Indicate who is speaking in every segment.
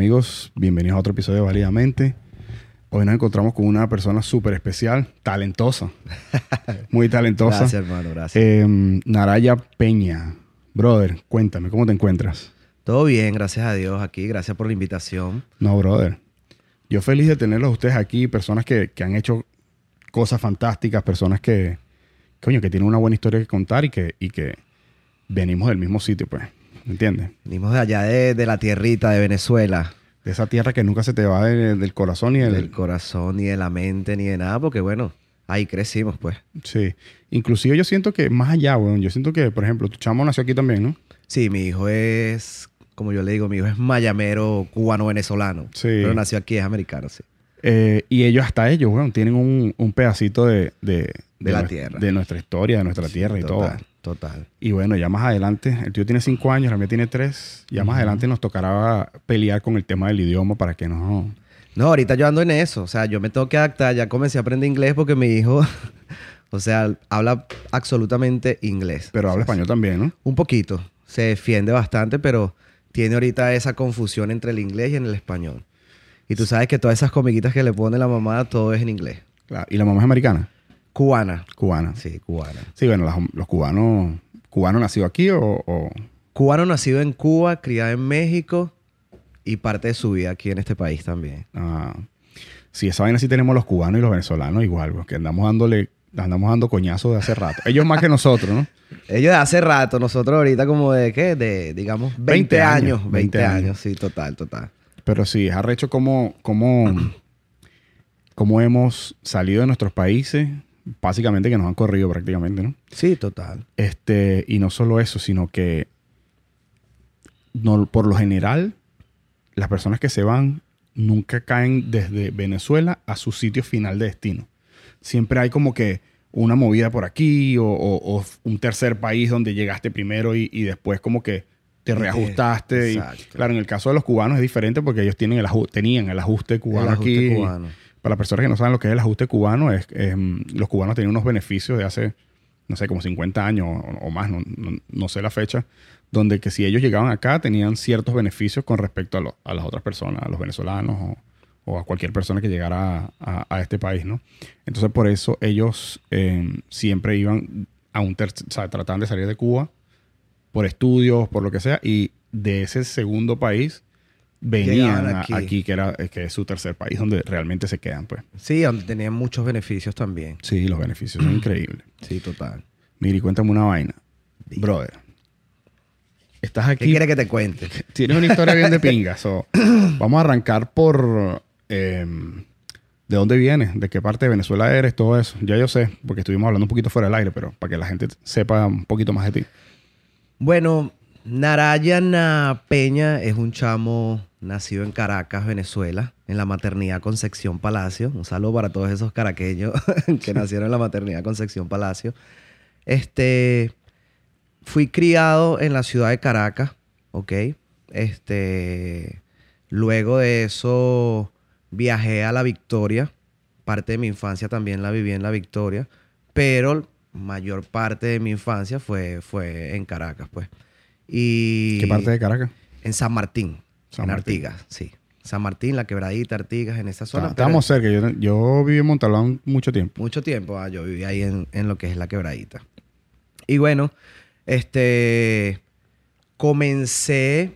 Speaker 1: amigos, bienvenidos a otro episodio de Válidamente. Hoy nos encontramos con una persona súper especial, talentosa, muy talentosa.
Speaker 2: Gracias, hermano, gracias.
Speaker 1: Eh, Naraya Peña. Brother, cuéntame, ¿cómo te encuentras?
Speaker 2: Todo bien, gracias a Dios aquí. Gracias por la invitación.
Speaker 1: No, brother. Yo feliz de tenerlos a ustedes aquí, personas que, que han hecho cosas fantásticas, personas que, coño, que tienen una buena historia que contar y que, y que venimos del mismo sitio, pues. ¿Me entiendes?
Speaker 2: Venimos de allá de, de la tierrita de Venezuela.
Speaker 1: De esa tierra que nunca se te va de- del corazón y del...
Speaker 2: Del corazón, ni de la mente, ni de nada, porque bueno, ahí crecimos, pues.
Speaker 1: Sí. Inclusive yo siento que más allá, weón, yo siento que, por ejemplo, tu chamo nació aquí también, ¿no?
Speaker 2: Sí, mi hijo es, como yo le digo, mi hijo es mayamero cubano-venezolano.
Speaker 1: Sí.
Speaker 2: Pero nació aquí, es americano, sí.
Speaker 1: Eh, y ellos, hasta ellos, weón, tienen un, un pedacito de, de,
Speaker 2: De la tierra.
Speaker 1: De nuestra historia, de nuestra tierra y todo.
Speaker 2: Total.
Speaker 1: Y bueno, ya más adelante, el tío tiene cinco años, la mía tiene tres. Ya más adelante nos tocará pelear con el tema del idioma para que no...
Speaker 2: No, ahorita yo ando en eso. O sea, yo me tengo que adaptar. Ya comencé a aprender inglés porque mi hijo, o sea, habla absolutamente inglés.
Speaker 1: Pero habla español también, ¿no?
Speaker 2: Un poquito. Se defiende bastante, pero tiene ahorita esa confusión entre el inglés y en el español. Y tú sabes que todas esas comiquitas que le pone la mamá, todo es en inglés.
Speaker 1: Claro. ¿Y la mamá es americana?
Speaker 2: Cubana.
Speaker 1: Cubana. Sí,
Speaker 2: Sí, cubana.
Speaker 1: bueno, las- los cubanos... ¿Cubanos nacido aquí o, o-
Speaker 2: Cubano nacido en Cuba, criado en México y parte de su vida aquí en este país también.
Speaker 1: Ah, sí, esa vaina sí tenemos los cubanos y los venezolanos igual, pues, que andamos dándole, andamos dando coñazos de hace rato. Ellos más que nosotros, ¿no?
Speaker 2: Ellos de hace rato, nosotros ahorita como de qué, de digamos 20,
Speaker 1: 20 años,
Speaker 2: años. 20,
Speaker 1: 20
Speaker 2: años.
Speaker 1: años.
Speaker 2: sí, total, total.
Speaker 1: Pero sí, es arrecho cómo, cómo, cómo hemos salido de nuestros países, básicamente que nos han corrido prácticamente, ¿no?
Speaker 2: Sí, total.
Speaker 1: Este, y no solo eso, sino que no, por lo general, las personas que se van nunca caen desde Venezuela a su sitio final de destino. Siempre hay como que una movida por aquí o, o- o un tercer país donde llegaste primero y, y después como que te reajustaste. y- claro, en el caso de los cubanos es diferente porque ellos tienen el aju- tenían el ajuste cubano
Speaker 2: El ajuste
Speaker 1: aquí.
Speaker 2: cubano.
Speaker 1: Para personas que no saben lo que es el ajuste cubano, es, es, mm, los cubanos tenían unos beneficios de hace, no sé, como 50 años o, o más, no, no- no sé la fecha, donde que si ellos llegaban acá tenían ciertos beneficios con respecto a, lo- a las otras personas, a los venezolanos o, o a cualquier persona que llegara a, a- a este país, ¿no? Entonces por eso ellos eh, siempre iban a un tercer, o sea, trataban de salir de Cuba por estudios, por lo que sea, y de ese segundo país venían
Speaker 2: aquí.
Speaker 1: aquí, que era que es su tercer país donde realmente se quedan, pues.
Speaker 2: Sí, donde tenían muchos beneficios también.
Speaker 1: Sí, los beneficios son increíbles.
Speaker 2: Sí, total.
Speaker 1: Miri, cuéntame una vaina. Brother, estás
Speaker 2: ¿Qué
Speaker 1: aquí.
Speaker 2: quieres que te cuente?
Speaker 1: Tienes una historia bien de pinga. so, vamos a arrancar por. em, ¿De dónde vienes? ¿De qué parte de Venezuela eres? Todo eso. Ya yo sé, porque estuvimos hablando un poquito fuera del aire, pero para que la gente sepa un poquito más de ti.
Speaker 2: Bueno, Narayana Peña es un chamo nacido en Caracas, Venezuela, en la maternidad Concepción Palacio. Un saludo para todos esos caraqueños que nacieron en la maternidad Concepción Palacio. Este, fui criado en la ciudad de Caracas, ¿ok? Este, luego de eso viajé a La Victoria. Parte de mi infancia también la viví en La Victoria, pero mayor parte de mi infancia fue, fue en Caracas, pues. Y
Speaker 1: ¿Qué parte de Caracas?
Speaker 2: En San Martín,
Speaker 1: San
Speaker 2: en
Speaker 1: Martín.
Speaker 2: Artigas, sí. San Martín, La Quebradita, Artigas, en esa zona.
Speaker 1: Estábamos cerca. Yo, yo viví en Montalbán mucho tiempo.
Speaker 2: Mucho tiempo, ah, yo viví ahí en, en lo que es La Quebradita. Y bueno, este, comencé,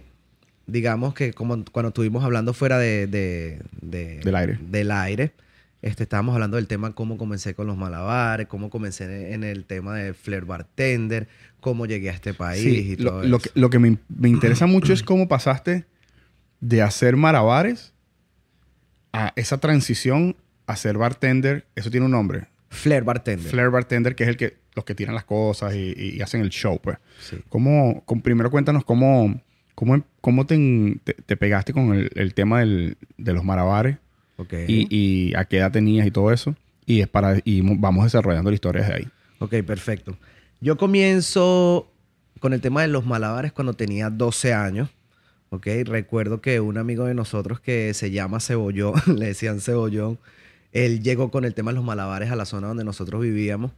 Speaker 2: digamos que como cuando estuvimos hablando fuera de, de- de-
Speaker 1: Del aire.
Speaker 2: del aire, este, estábamos hablando del tema cómo comencé con los malabares, cómo comencé en el tema de flair bartender, cómo llegué a este país
Speaker 1: Sí,
Speaker 2: y
Speaker 1: lo,
Speaker 2: todo
Speaker 1: lo
Speaker 2: eso.
Speaker 1: que, lo que me, me interesa mucho es cómo pasaste de hacer malabares a esa transición a ser bartender. Eso tiene un nombre.
Speaker 2: Flair bartender.
Speaker 1: Flair bartender, que es el que los que tiran las cosas y, y hacen el show, pues.
Speaker 2: Sí.
Speaker 1: ¿Cómo, con- primero cuéntanos cómo, cómo, cómo te, en- te- te pegaste con el, el tema del- de los malabares
Speaker 2: Ok.
Speaker 1: y, y a qué edad tenías y todo eso. Y, es para, y mo- vamos desarrollando la historia desde ahí.
Speaker 2: Ok, perfecto. Yo comienzo con el tema de los malabares cuando tenía 12 años. Ok, recuerdo que un amigo de nosotros que se llama Cebollón, le decían Cebollón, él llegó con el tema de los malabares a la zona donde nosotros vivíamos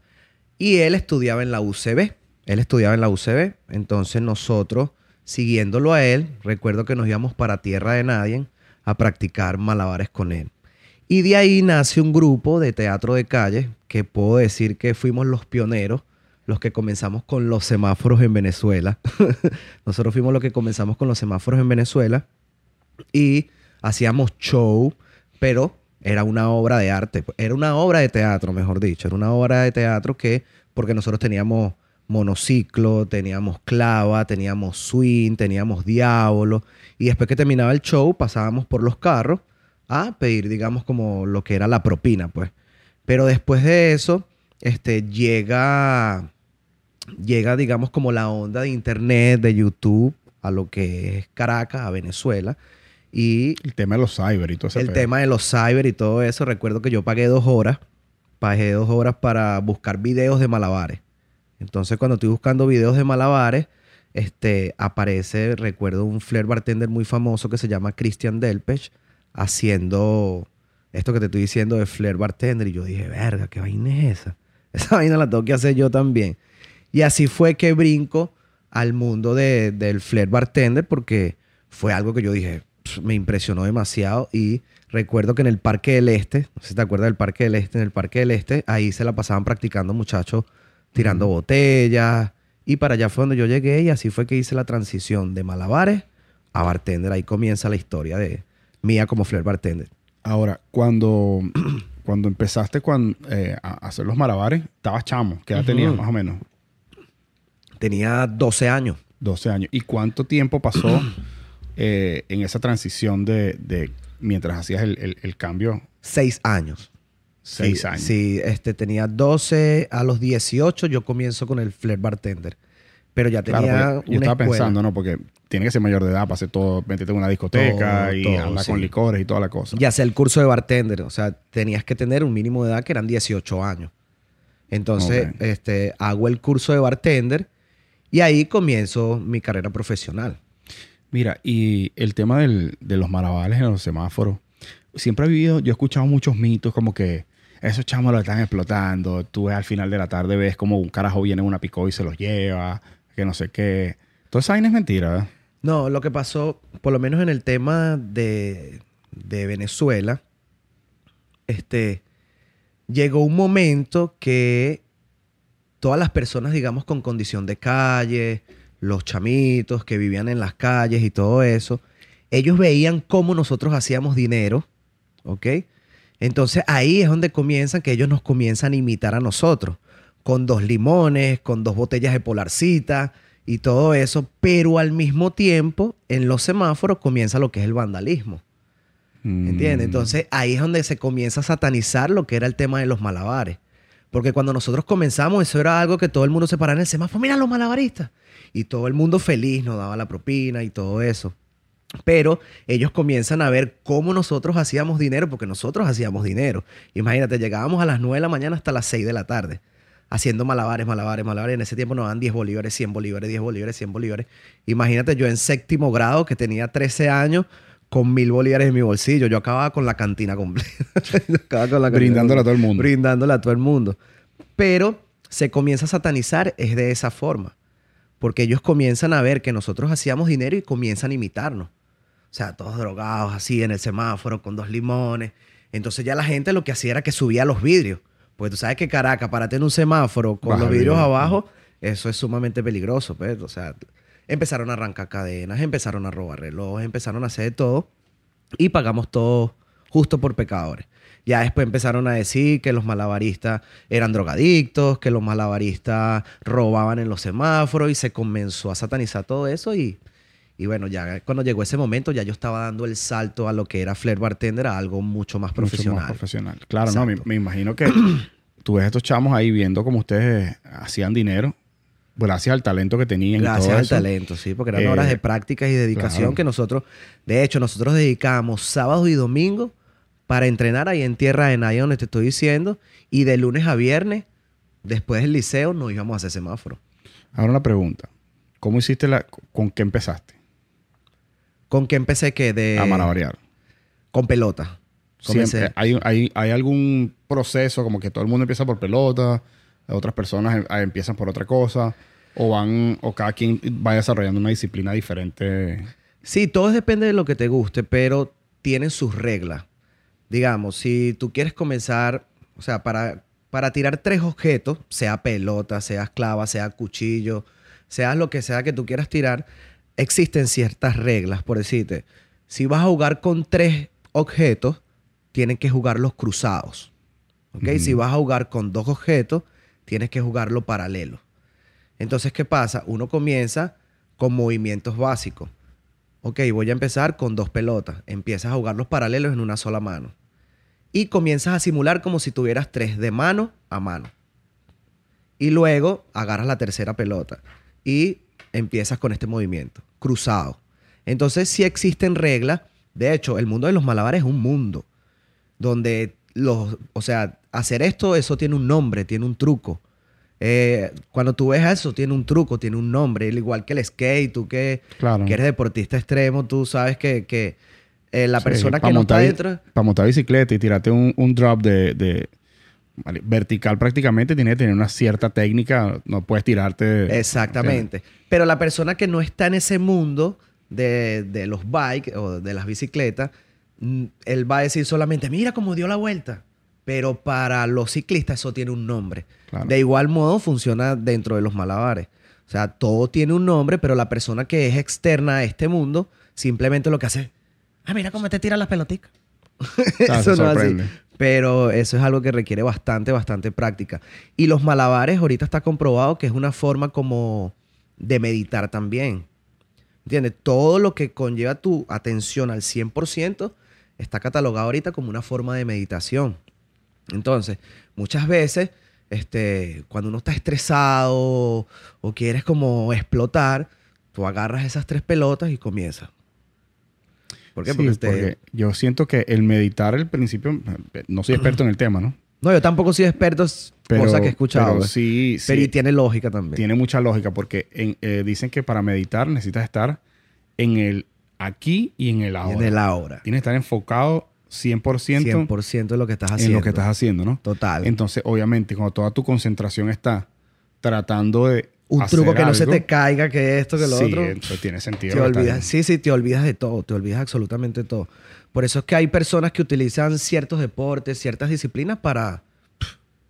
Speaker 2: y él estudiaba en la UCB. Él estudiaba en la UCB, entonces nosotros, siguiéndolo a él, recuerdo que nos íbamos para Tierra de Nadie a practicar malabares con él. Y de ahí nace un grupo de teatro de calle que puedo decir que fuimos los pioneros, los que comenzamos con los semáforos en Venezuela. Nosotros fuimos los que comenzamos con los semáforos en Venezuela y hacíamos show, pero era una obra de arte, era una obra de teatro, mejor dicho, era una obra de teatro que, porque nosotros teníamos monociclo, teníamos clava, teníamos swing, teníamos diablo, y después que terminaba el show pasábamos por los carros a pedir, digamos, como lo que era la propina, pues. Pero después de eso, este, llega, llega, digamos, como la onda de internet, de YouTube, a lo que es Caracas, a Venezuela. Y
Speaker 1: el tema de los cyber y todo eso.
Speaker 2: El tema de los cyber y todo eso. Recuerdo que yo pagué dos horas. Pagué dos horas para buscar videos de malabares. Entonces, cuando estoy buscando videos de malabares, este, aparece, recuerdo un flair bartender muy famoso que se llama Christian Delpech, haciendo esto que te estoy diciendo de flair bartender. Y yo dije, verga, ¿qué vaina es esa? Esa vaina la tengo que hacer yo también. Y así fue que brinco al mundo de, del flair bartender porque fue algo que yo dije, me impresionó demasiado y recuerdo que en el Parque del Este, no sé si te acuerdas del Parque del Este, en el Parque del Este, ahí se la pasaban practicando muchachos tirando botellas y para allá fue donde yo llegué y así fue que hice la transición de malabares a bartender. Ahí comienza la historia de mía como flair bartender.
Speaker 1: Ahora, cuando, cuando empezaste eh, a hacer los malabares, estabas chamo. ¿Qué edad tenías más o menos?
Speaker 2: Tenía 12 años.
Speaker 1: 12 años. ¿Y cuánto tiempo pasó eh, en esa transición de, mientras hacías el, cambio?
Speaker 2: Seis años.
Speaker 1: Seis años.
Speaker 2: Sí, este, tenía 12 a los 18 yo comienzo con el flair bartender. Pero ya tenía claro,
Speaker 1: Yo estaba pensando, ¿no? Porque tiene que ser mayor de edad para hacer todo, meterte en una discoteca y andar con licores y toda la cosa.
Speaker 2: Ya sea el curso de bartender. O sea, tenías que tener un mínimo de edad que eran 18 años. Entonces, este, hago el curso de bartender y ahí comienzo mi carrera profesional.
Speaker 1: Mira, y el tema del, de los malabares en los semáforos, siempre he vivido, yo he escuchado muchos mitos como que esos chamos lo están explotando, tú ves al final de la tarde, ves como un carajo viene en una picó y se los lleva, que no sé qué. Todo esa vaina es mentira, ¿verdad?
Speaker 2: No, lo que pasó, por lo menos en el tema de, de Venezuela, este, llegó un momento que todas las personas, digamos, con condición de calle, los chamitos que vivían en las calles y todo eso, ellos veían cómo nosotros hacíamos dinero, ¿ok? Entonces ahí es donde comienzan, que ellos nos comienzan a imitar a nosotros, con dos limones, con dos botellas de polarcita y todo eso, pero al mismo tiempo en los semáforos comienza lo que es el vandalismo. ¿Entiendes? Mm. Entonces ahí es donde se comienza a satanizar lo que era el tema de los malabares. Porque cuando nosotros comenzamos, eso era algo que todo el mundo se paraba en el semáforo. Mira los malabaristas. Y todo el mundo feliz nos daba la propina y todo eso. Pero ellos comienzan a ver cómo nosotros hacíamos dinero, porque nosotros hacíamos dinero. Imagínate, llegábamos a las 9 de la mañana hasta las 6 de la tarde, haciendo malabares, malabares, malabares. En ese tiempo nos dan 10 bolívares, 100 bolívares, 10 bolívares, 100 bolívares. Imagínate yo en séptimo grado, que tenía 13 años, con mil bolívares en mi bolsillo. Yo acababa con la cantina completa.
Speaker 1: Brindándola a todo el mundo.
Speaker 2: Brindándola a todo el mundo. Pero se comienza a satanizar es de esa forma. Porque ellos comienzan a ver que nosotros hacíamos dinero y comienzan a imitarnos. O sea, todos drogados así en el semáforo con dos limones. Entonces ya la gente lo que hacía era que subía los vidrios. Pues tú sabes que Caracas, para tener un semáforo con los vidrios abajo, eso es sumamente peligroso. Pues. O sea, empezaron a arrancar cadenas, empezaron a robar relojes, empezaron a hacer de todo. Y pagamos todo justo por pecadores. Ya después empezaron a decir que los malabaristas eran drogadictos, que los malabaristas robaban en los semáforos y se comenzó a satanizar todo eso y y bueno, ya cuando llegó ese momento, ya yo estaba dando el salto a lo que era Flair Bartender a algo mucho más profesional. Mucho más
Speaker 1: profesional. Claro, no, me, imagino que tú ves a estos chamos ahí viendo cómo ustedes hacían dinero. Gracias al talento que tenían.
Speaker 2: Gracias al talento, sí, porque eran horas de eh, práctica y dedicación que nosotros, de hecho, nosotros dedicábamos sábados y domingos para entrenar ahí en Tierra de Nadie, donde te estoy diciendo, y de lunes a viernes, después del liceo, nos íbamos a hacer semáforo.
Speaker 1: Ahora una pregunta. ¿Cómo hiciste la... ¿Con qué empezaste?
Speaker 2: ¿Con qué empecé que de...
Speaker 1: A malavariar.
Speaker 2: Con pelota.
Speaker 1: Siempre. ¿Hay, hay, hay algún proceso como que todo el mundo empieza por pelota, otras personas em, empiezan por otra cosa, o van, o cada quien va desarrollando una disciplina diferente?
Speaker 2: Sí, todo depende de lo que te guste, pero tienen sus reglas. Digamos, si tú quieres comenzar, o sea, para, para tirar tres objetos, sea pelota, sea clava, sea cuchillo, sea lo que sea que tú quieras tirar, existen ciertas reglas. Por decirte, si vas a jugar con tres objetos, tienen que jugarlos cruzados. ¿Ok? Si vas a jugar con dos objetos, tienes que jugarlo paralelo. Entonces, ¿qué pasa? Uno comienza con movimientos básicos. Ok, voy a empezar con dos pelotas. Empiezas a jugar los paralelos en una sola mano. Y comienzas a simular como si tuvieras tres de mano a mano. Y luego agarras la tercera pelota. Y empiezas con este movimiento, cruzado. Entonces, sí existen reglas. De hecho, el mundo de los malabares es un mundo donde los, o sea, hacer esto, eso tiene un nombre, tiene un truco. Eh, cuando tú ves eso, tiene un truco, tiene un nombre. Igual que el skate, tú que, que eres deportista extremo, tú sabes que, que eh, la persona que no está dentro...
Speaker 1: Para montar bicicleta y tirarte un, un drop de, de vertical prácticamente tiene que tener una cierta técnica, no puedes tirarte.
Speaker 2: Exactamente. Pero la persona que no está en ese mundo de, de, los bikes o de las bicicletas, él va a decir solamente, mira cómo dio la vuelta. Pero para los ciclistas eso tiene un nombre. De igual modo funciona dentro de los malabares. O sea, todo tiene un nombre, pero la persona que es externa a este mundo simplemente lo que hace, ah, mira cómo te tiran las pelotitas. eso no es así. Pero eso es algo que requiere bastante, bastante práctica. Y los malabares ahorita está comprobado que es una forma como de meditar también. ¿Entiendes? Todo lo que conlleva tu atención al 100% está catalogado ahorita como una forma de meditación. Entonces, muchas veces, este, cuando uno está estresado o quieres como explotar, tú agarras esas tres pelotas y comienzas.
Speaker 1: ¿Por qué? porque, yo siento que el meditar, al principio, no soy experto en el tema, ¿no?
Speaker 2: No, yo tampoco soy experto, pero, cosa que he escuchado. Pero
Speaker 1: sí,
Speaker 2: pero y tiene lógica también.
Speaker 1: Tiene mucha lógica porque eh, dicen que para meditar necesitas estar en el aquí y en el ahora.
Speaker 2: En el ahora.
Speaker 1: Tienes que estar enfocado 100%,
Speaker 2: 100% de lo que estás haciendo.
Speaker 1: En lo que estás haciendo, ¿no?
Speaker 2: Total.
Speaker 1: Entonces, obviamente, cuando toda tu concentración está tratando de.
Speaker 2: Un truco que no se te caiga, que esto, que lo otro.
Speaker 1: Sí, tiene sentido.
Speaker 2: Te olvidas, sí, sí, te olvidas de todo, te olvidas absolutamente de todo. Por eso es que hay personas que utilizan ciertos deportes, ciertas disciplinas para,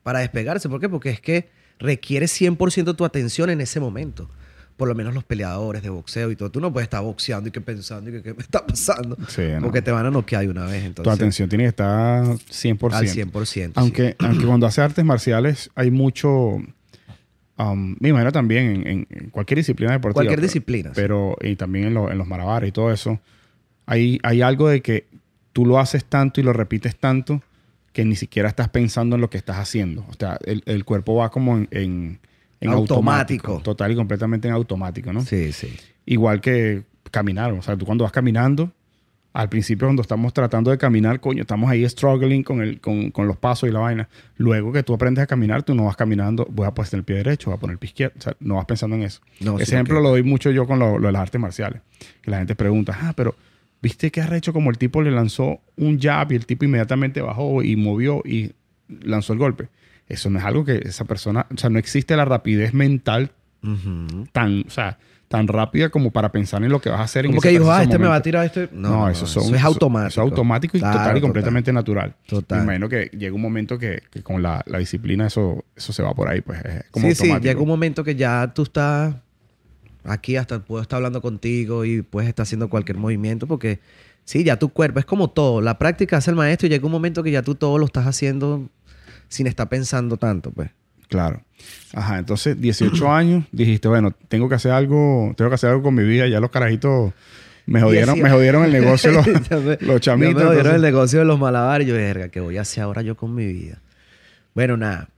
Speaker 2: para despegarse. ¿Por qué? Porque es que requiere 100% tu atención en ese momento por lo menos los peleadores de boxeo y todo. Tú no puedes estar boxeando y que pensando y que qué me está pasando. Porque te van a noquear de una vez. Entonces,
Speaker 1: tu atención tiene que estar 100%.
Speaker 2: Al 100%.
Speaker 1: Aunque, aunque cuando hace artes marciales hay mucho... Um, me imagino también en, cualquier disciplina deportiva.
Speaker 2: Cualquier disciplina.
Speaker 1: Pero, y también en, en, los malabares y todo eso. Hay, hay algo de que tú lo haces tanto y lo repites tanto que ni siquiera estás pensando en lo que estás haciendo. O sea, el, el cuerpo va como en en automático. Total y completamente en automático, ¿no?
Speaker 2: Sí, sí.
Speaker 1: Igual que caminar. O sea, tú cuando vas caminando, al principio cuando estamos tratando de caminar, coño, estamos ahí struggling con, el, con, con los pasos y la vaina. Luego que tú aprendes a caminar, tú no vas caminando, voy a poner el pie derecho, voy a poner el pie izquierdo. O sea, no vas pensando en eso. Ese ejemplo lo doy mucho yo con lo, de las artes marciales. Que la gente pregunta, ah, pero ¿viste qué has hecho como el tipo le lanzó un jab y el tipo inmediatamente bajó y movió y lanzó el golpe? Eso no es algo que esa persona, o sea, no existe la rapidez mental tan, o sea, tan rápida como para pensar en lo que vas a hacer
Speaker 2: como
Speaker 1: en
Speaker 2: que dijo, ah, este me va a tirar este.
Speaker 1: No, eso, es automático. Eso es automático y total y completamente natural. Total. Me imagino que llega un momento que, con la, disciplina eso, eso se va por ahí, pues es como sí, automático.
Speaker 2: Sí, llega un momento que ya tú estás aquí, hasta puedo estar hablando contigo y puedes estar haciendo cualquier movimiento porque sí, ya tu cuerpo es como todo. La práctica hace el maestro y llega un momento que ya tú todo lo estás haciendo sin estar pensando tanto, pues.
Speaker 1: Claro. Ajá, entonces 18 años, dijiste, bueno, tengo que hacer algo, tengo que hacer algo con mi vida, ya los carajitos me jodieron, me jodieron el negocio los, los chamitos.
Speaker 2: Me jodieron el negocio de los malabares. Yo, verga, ¿qué voy a hacer ahora yo con mi vida? Bueno, nada.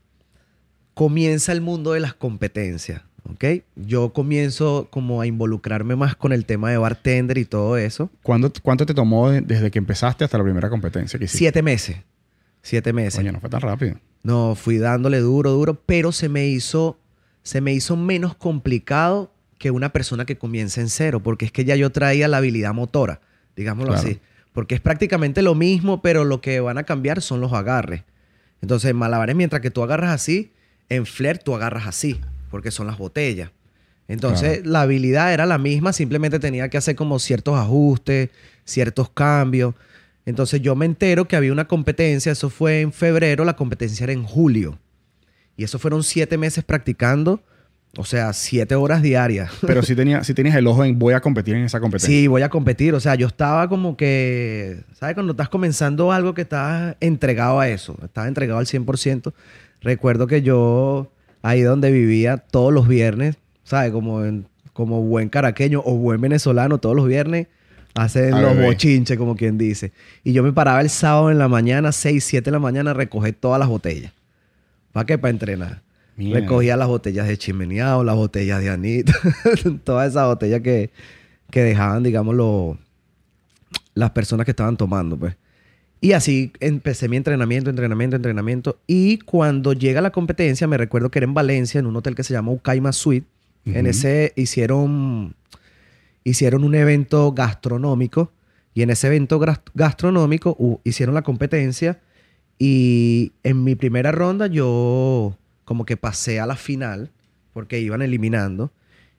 Speaker 2: Comienza el mundo de las competencias, ¿ok? Yo comienzo como a involucrarme más con el tema de bartender y todo eso.
Speaker 1: ¿Cuánto, cuánto te tomó desde que empezaste hasta la primera competencia que hiciste?
Speaker 2: Siete meses. Siete meses.
Speaker 1: No fue tan rápido.
Speaker 2: No, fui dándole duro, duro, pero se me hizo, se me hizo menos complicado que una persona que comienza en cero, porque es que ya yo traía la habilidad motora, digámoslo así. Porque es prácticamente lo mismo, pero lo que van a cambiar son los agarres. Entonces, en malabares, mientras que tú agarras así, en flair tú agarras así, porque son las botellas. Entonces, la habilidad era la misma, simplemente tenía que hacer como ciertos ajustes, ciertos cambios. Entonces yo me entero que había una competencia, eso fue en febrero, la competencia era en julio. Y eso fueron siete meses practicando, o sea, siete horas diarias.
Speaker 1: Pero sí, tenía, sí tenías el ojo en voy a competir en esa competencia.
Speaker 2: Sí, voy a competir. O sea, yo estaba como que, ¿sabes? Cuando estás comenzando algo que estás entregado a eso, estás entregado al 100%. Recuerdo que yo, ahí donde vivía todos los viernes, ¿sabes? Como, en- como buen caraqueño o buen venezolano, todos los viernes hacen
Speaker 1: A
Speaker 2: los bochinches, como quien dice. Y yo me paraba el sábado en la mañana, 6, 7 de la mañana, a recoger todas las botellas. ¿Para qué? Para entrenar. Recogía las botellas de chimeneado, las botellas de anita, todas esas botellas que, que dejaban, digamos, lo- las personas que estaban tomando, pues. Y así empecé mi entrenamiento, entrenamiento, entrenamiento. Y cuando llega la competencia, me recuerdo que era en Valencia, en un hotel que se llama Ucaima Suite. En ese hicieron, hicieron un evento gastronómico. Y en ese evento gas- gastronómico hicieron la competencia. Y en mi primera ronda yo como que pasé a la final porque iban eliminando.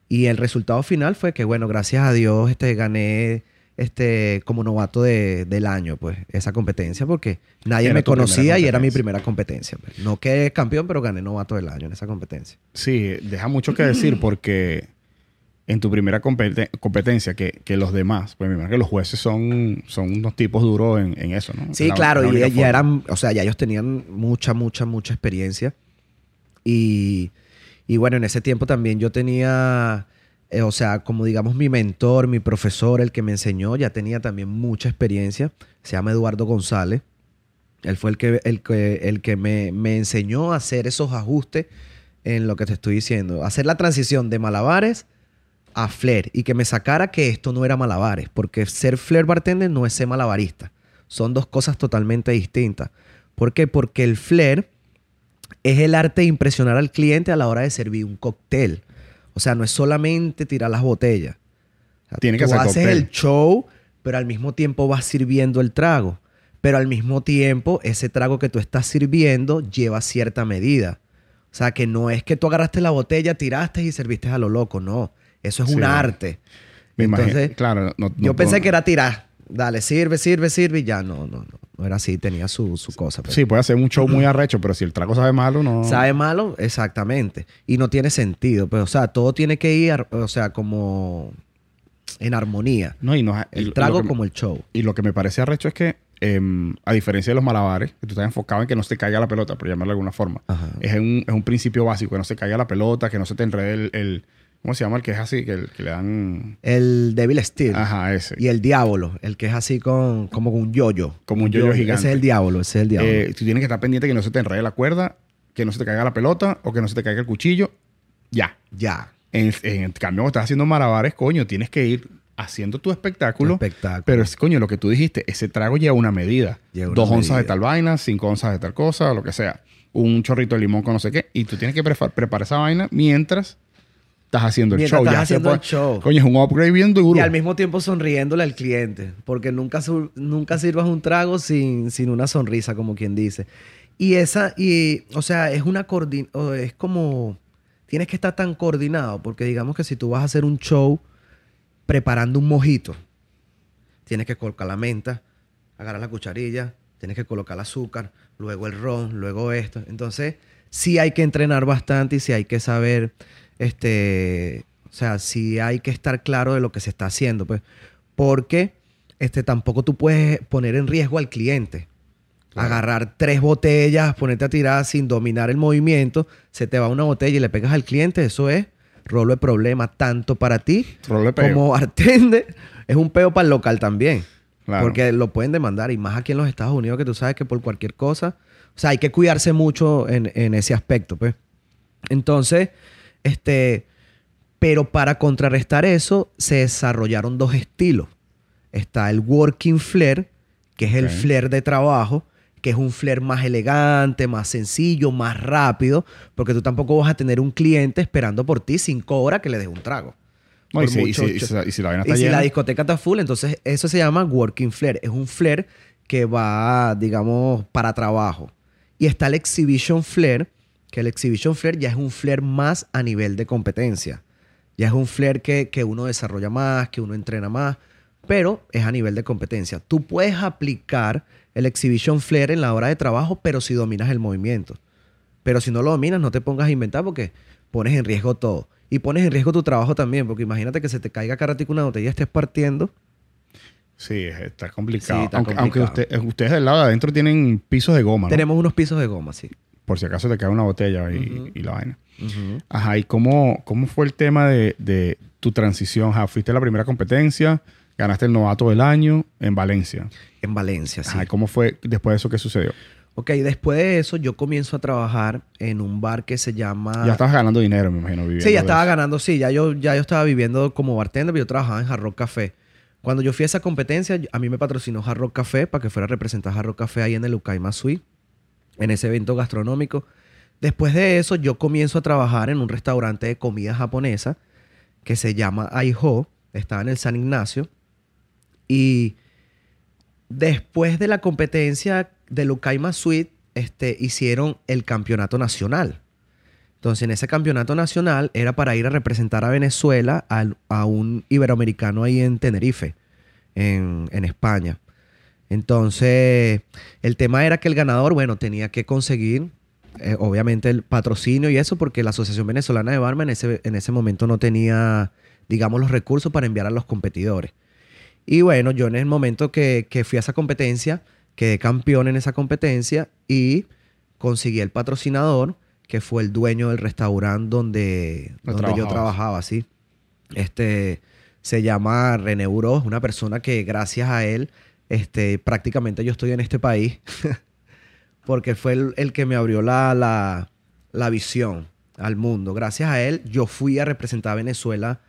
Speaker 2: Y el resultado final fue que, bueno, gracias a Dios este, gané este, como novato de- del año, pues, esa competencia, porque nadie
Speaker 1: Era
Speaker 2: me conocía y era mi primera competencia. pues. No quedé campeón, pero gané novato del año en esa competencia.
Speaker 1: Sí, deja mucho que decir porque en tu primera compete- competencia que, que los demás, pues me imagino que los jueces son, son unos tipos duros en, en eso, ¿no?
Speaker 2: Sí,
Speaker 1: La-
Speaker 2: claro,
Speaker 1: la
Speaker 2: y ya
Speaker 1: forma.
Speaker 2: eran, o sea, ya ellos tenían mucha, mucha, mucha experiencia. Y, y bueno, en ese tiempo también yo tenía, eh, o sea, como digamos mi mentor, mi profesor, el que me enseñó, ya tenía también mucha experiencia. Se llama Eduardo González. Él fue el que, el que, el que me, me enseñó a hacer esos ajustes en lo que te estoy diciendo. Hacer la transición de malabares a flair y que me sacara que esto no era malabares, porque ser flair bartender no es ser malabarista. Son dos cosas totalmente distintas. ¿Por qué? Porque el flair es el arte de impresionar al cliente a la hora de servir un cóctel. O sea, no es solamente tirar las botellas. O sea,
Speaker 1: Tiene que
Speaker 2: tú
Speaker 1: ser
Speaker 2: haces
Speaker 1: cóctel.
Speaker 2: el show, pero al mismo tiempo vas sirviendo el trago. Pero al mismo tiempo, ese trago que tú estás sirviendo lleva cierta medida. O sea, que no es que tú agarraste la botella, tiraste y serviste a lo loco. No. Eso es
Speaker 1: Sí.
Speaker 2: un arte.
Speaker 1: Me imagino-
Speaker 2: Entonces,
Speaker 1: claro, no- no
Speaker 2: yo pensé que era tirar. Dale, sirve, sirve, sirve y ya. No, no, no. No era así. Tenía su, su cosa. pues.
Speaker 1: Sí, puede hacer un show muy arrecho, pero si el trago sabe malo, no.
Speaker 2: ¿Sabe malo? Exactamente. Y no tiene sentido. Pues, o sea, todo tiene que ir, o sea, como en armonía.
Speaker 1: No, y no,
Speaker 2: El trago
Speaker 1: que-
Speaker 2: como el show.
Speaker 1: Y lo que me parece arrecho es que, em, a diferencia de los malabares, que tú estás enfocado en que no se caiga la pelota, por llamarlo de alguna forma,
Speaker 2: Ajá.
Speaker 1: es un, es un principio básico, que no se caiga la pelota, que no se te enrede el, el- ¿cómo se llama? El que es así, que, el- que le dan...
Speaker 2: El Devil Steel.
Speaker 1: Ajá, ese.
Speaker 2: Y el Diablo, el que es así con, como un yoyo.
Speaker 1: Como un yoyo gigante.
Speaker 2: Ese es el Diablo, ese es el Diablo.
Speaker 1: Eh, tú tienes que estar pendiente que no se te enrede la cuerda, que no se te caiga la pelota o que no se te caiga el cuchillo. Ya.
Speaker 2: ya.
Speaker 1: En, en cambio, cuando estás haciendo malabares, coño, tienes que ir haciendo tu espectáculo.
Speaker 2: Espectáculo.
Speaker 1: Pero es, coño, lo que tú dijiste, ese trago lleva una medida.
Speaker 2: Lleva una
Speaker 1: Dos onzas de tal vaina, cinco onzas de tal cosa, lo que sea. Un chorrito de limón con no sé qué. Y tú tienes que preparar esa vaina mientras estás haciendo el
Speaker 2: Mientras
Speaker 1: show.
Speaker 2: estás
Speaker 1: Ya
Speaker 2: haciendo el show.
Speaker 1: Coño, es un upgrade bien duro.
Speaker 2: Y al mismo tiempo sonriéndole al cliente. Porque nunca, nunca sirvas un trago sin, sin una sonrisa, como quien dice. Y esa, y, o sea, es una coordin o es como. Tienes que estar tan coordinado. Porque digamos que si tú vas a hacer un show preparando un mojito, tienes que colocar la menta, agarrar la cucharilla, tienes que colocar el azúcar, luego el ron, luego esto. Entonces, sí hay que entrenar bastante y sí hay que saber, este, o sea, sí hay que estar claro de lo que se está haciendo, pues, porque este, tampoco tú puedes poner en riesgo al cliente.
Speaker 1: Claro.
Speaker 2: Agarrar tres botellas, ponerte a tirar sin dominar el movimiento, se te va una botella y le pegas al cliente, eso es rolo de problema, tanto para ti
Speaker 1: Rolo
Speaker 2: como bartender, es un peo para el local también.
Speaker 1: Claro.
Speaker 2: Porque lo pueden demandar. Y más aquí en los Estados Unidos, que tú sabes que por cualquier cosa. O sea, hay que cuidarse mucho en, en ese aspecto, pues. Entonces, este. Pero para contrarrestar eso, se desarrollaron dos estilos. Está el working flair, que es el
Speaker 1: Ok.
Speaker 2: flair de trabajo, que es un flair más elegante, más sencillo, más rápido, porque tú tampoco vas a tener un cliente esperando por ti cinco horas que le des un trago.
Speaker 1: No, y, si, y
Speaker 2: mucho-
Speaker 1: si- y si- y si la
Speaker 2: y
Speaker 1: llena.
Speaker 2: la discoteca está full, entonces eso se llama working flair. Es un flair que va, digamos, para trabajo. Y está el exhibition flair, que el exhibition flair ya es un flair más a nivel de competencia. Ya es un flair que, que uno desarrolla más, que uno entrena más. pero es a nivel de competencia. Tú puedes aplicar el exhibition flair en la hora de trabajo, pero si dominas el movimiento. Pero si no lo dominas, no te pongas a inventar porque pones en riesgo todo. Y pones en riesgo tu trabajo también, porque imagínate que se te caiga caratico una botella y estés partiendo.
Speaker 1: Sí, está complicado.
Speaker 2: Sí, está
Speaker 1: aunque,
Speaker 2: complicado.
Speaker 1: aunque usted- ustedes del lado de adentro tienen pisos de goma, ¿no?
Speaker 2: Tenemos unos pisos de goma, sí.
Speaker 1: Por si acaso te cae una botella y, la vaina. Ajá, ¿y cómo, cómo fue el tema de, de tu transición? Ajá, fuiste a la primera competencia, ganaste el novato del año en Valencia.
Speaker 2: En Valencia, sí.
Speaker 1: Ajá, ¿y ¿cómo fue después de eso qué sucedió?
Speaker 2: Ok, después de eso yo comienzo a trabajar en un bar que se llama...
Speaker 1: Ya estabas ganando dinero, me imagino, viviendo.
Speaker 2: Sí, ya estaba ganando, sí, ya yo, ya yo estaba viviendo como bartender, pero yo trabajaba en Hard Rock Café. Cuando yo fui a esa competencia, a mí me patrocinó Hard Rock Café para que fuera a representar Hard Rock Café ahí en el Ucaima Suite, en ese evento gastronómico. Después de eso, yo comienzo a trabajar en un restaurante de comida japonesa que se llama Aiho, estaba en el San Ignacio. Y después de la competencia del Ucaima Suite, este, hicieron el campeonato nacional. Entonces, en ese campeonato nacional era para ir a representar a Venezuela a un iberoamericano ahí en Tenerife, en, España. Entonces, el tema era que el ganador, bueno, tenía que conseguir, eh, obviamente, el patrocinio y eso, porque la Asociación Venezolana de Barman en ese, en ese momento no tenía, digamos, los recursos para enviar a los competidores. Y bueno, yo en el momento que fui a esa competencia, quedé campeón en esa competencia y conseguí el patrocinador, que fue el dueño del restaurante donde,
Speaker 1: Donde
Speaker 2: donde yo trabajaba, sí. Este, se llama René Buró, es una persona que gracias a él, este, prácticamente yo estoy en este país, porque fue el, el que me abrió la, la, la visión al mundo. Gracias a él, yo fui a representar a Venezuela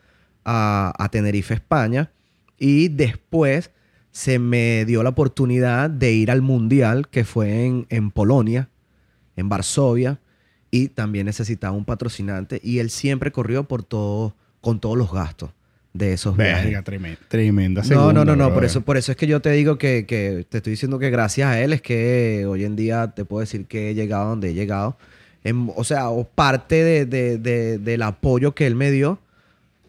Speaker 2: a, a Tenerife, España, y después se me dio la oportunidad de ir al Mundial, que fue en, en Polonia, en Varsovia, y también necesitaba un patrocinante, y él siempre corrió por todo, con todos los gastos de esos viajes.
Speaker 1: Verga, tremenda, tremenda
Speaker 2: No,
Speaker 1: segunda,
Speaker 2: no, no, no. Por eso, por eso es que yo te digo que, que te estoy diciendo que gracias a él es que hoy en día te puedo decir que he llegado donde he llegado. En- o sea, o parte de- de- de- del apoyo que él me dio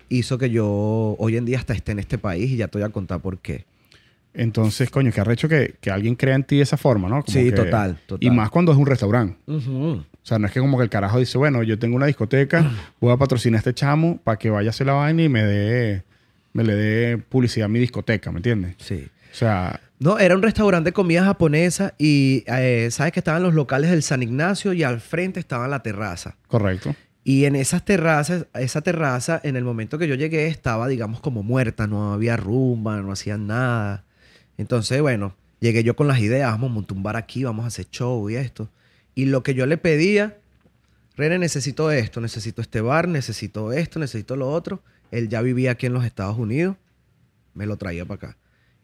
Speaker 2: hizo que yo hoy en día hasta esté en este país y ya te voy a contar por qué.
Speaker 1: Entonces, coño, que arrecho que, que alguien crea en ti de esa forma, ¿no? Como
Speaker 2: Sí,
Speaker 1: que-
Speaker 2: total, total.
Speaker 1: Y más cuando es un restaurante.
Speaker 2: Ujú.
Speaker 1: O sea, no es que como que el carajo dice, bueno, yo tengo una discoteca, voy a patrocinar a este chamo para que vaya a hacer la vaina y me dé, me le dé publicidad a mi discoteca, ¿me entiendes?
Speaker 2: Sí.
Speaker 1: O sea,
Speaker 2: No, era un restaurante de comida japonesa y eh, sabes que estaban los locales del San Ignacio y al frente estaba la terraza.
Speaker 1: correcto.
Speaker 2: Y en esas terrazas, esa terraza, en el momento que yo llegué, estaba, digamos, como muerta, no había rumba, no hacían nada. Entonces, bueno, llegué yo con las ideas, vamos a montar un bar aquí, vamos a hacer show y esto. Y lo que yo le pedía, René, necesito esto, necesito este bar, necesito esto, necesito lo otro. Él ya vivía aquí en los Estados Unidos, me lo traía para acá.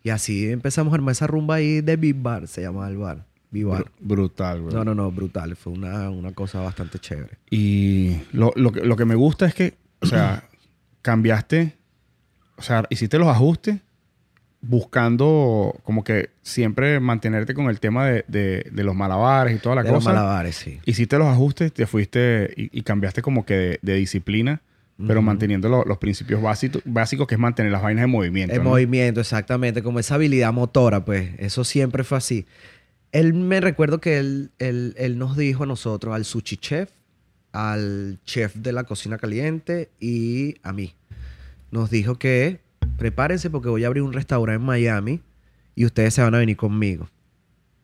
Speaker 2: Y así empezamos a armar esa rumba ahí de Big Bar, se llama el bar.
Speaker 1: Br- brutal, bro.
Speaker 2: No, no, no, brutal. Fue una, una cosa bastante chévere.
Speaker 1: Y lo, lo que, lo que me gusta es que, o sea, cambiaste, o sea, hiciste los ajustes buscando como que siempre mantenerte con el tema de, de- de los malabares y toda la
Speaker 2: de los
Speaker 1: cosa.
Speaker 2: malabares, sí.
Speaker 1: Hiciste los ajustes, te fuiste y, y cambiaste como que de, disciplina, pero
Speaker 2: Ujú.
Speaker 1: manteniendo lo- los principios básicos, básicos que es mantener las vainas en movimiento.
Speaker 2: El
Speaker 1: ¿no?
Speaker 2: movimiento, exactamente, como esa habilidad motora, pues eso siempre fue así. Él me recuerdo que él, él- él nos dijo a nosotros, al sushi chef, al chef de la cocina caliente y a mí. Nos dijo que prepárense porque voy a abrir un restaurante en Miami y ustedes se van a venir conmigo.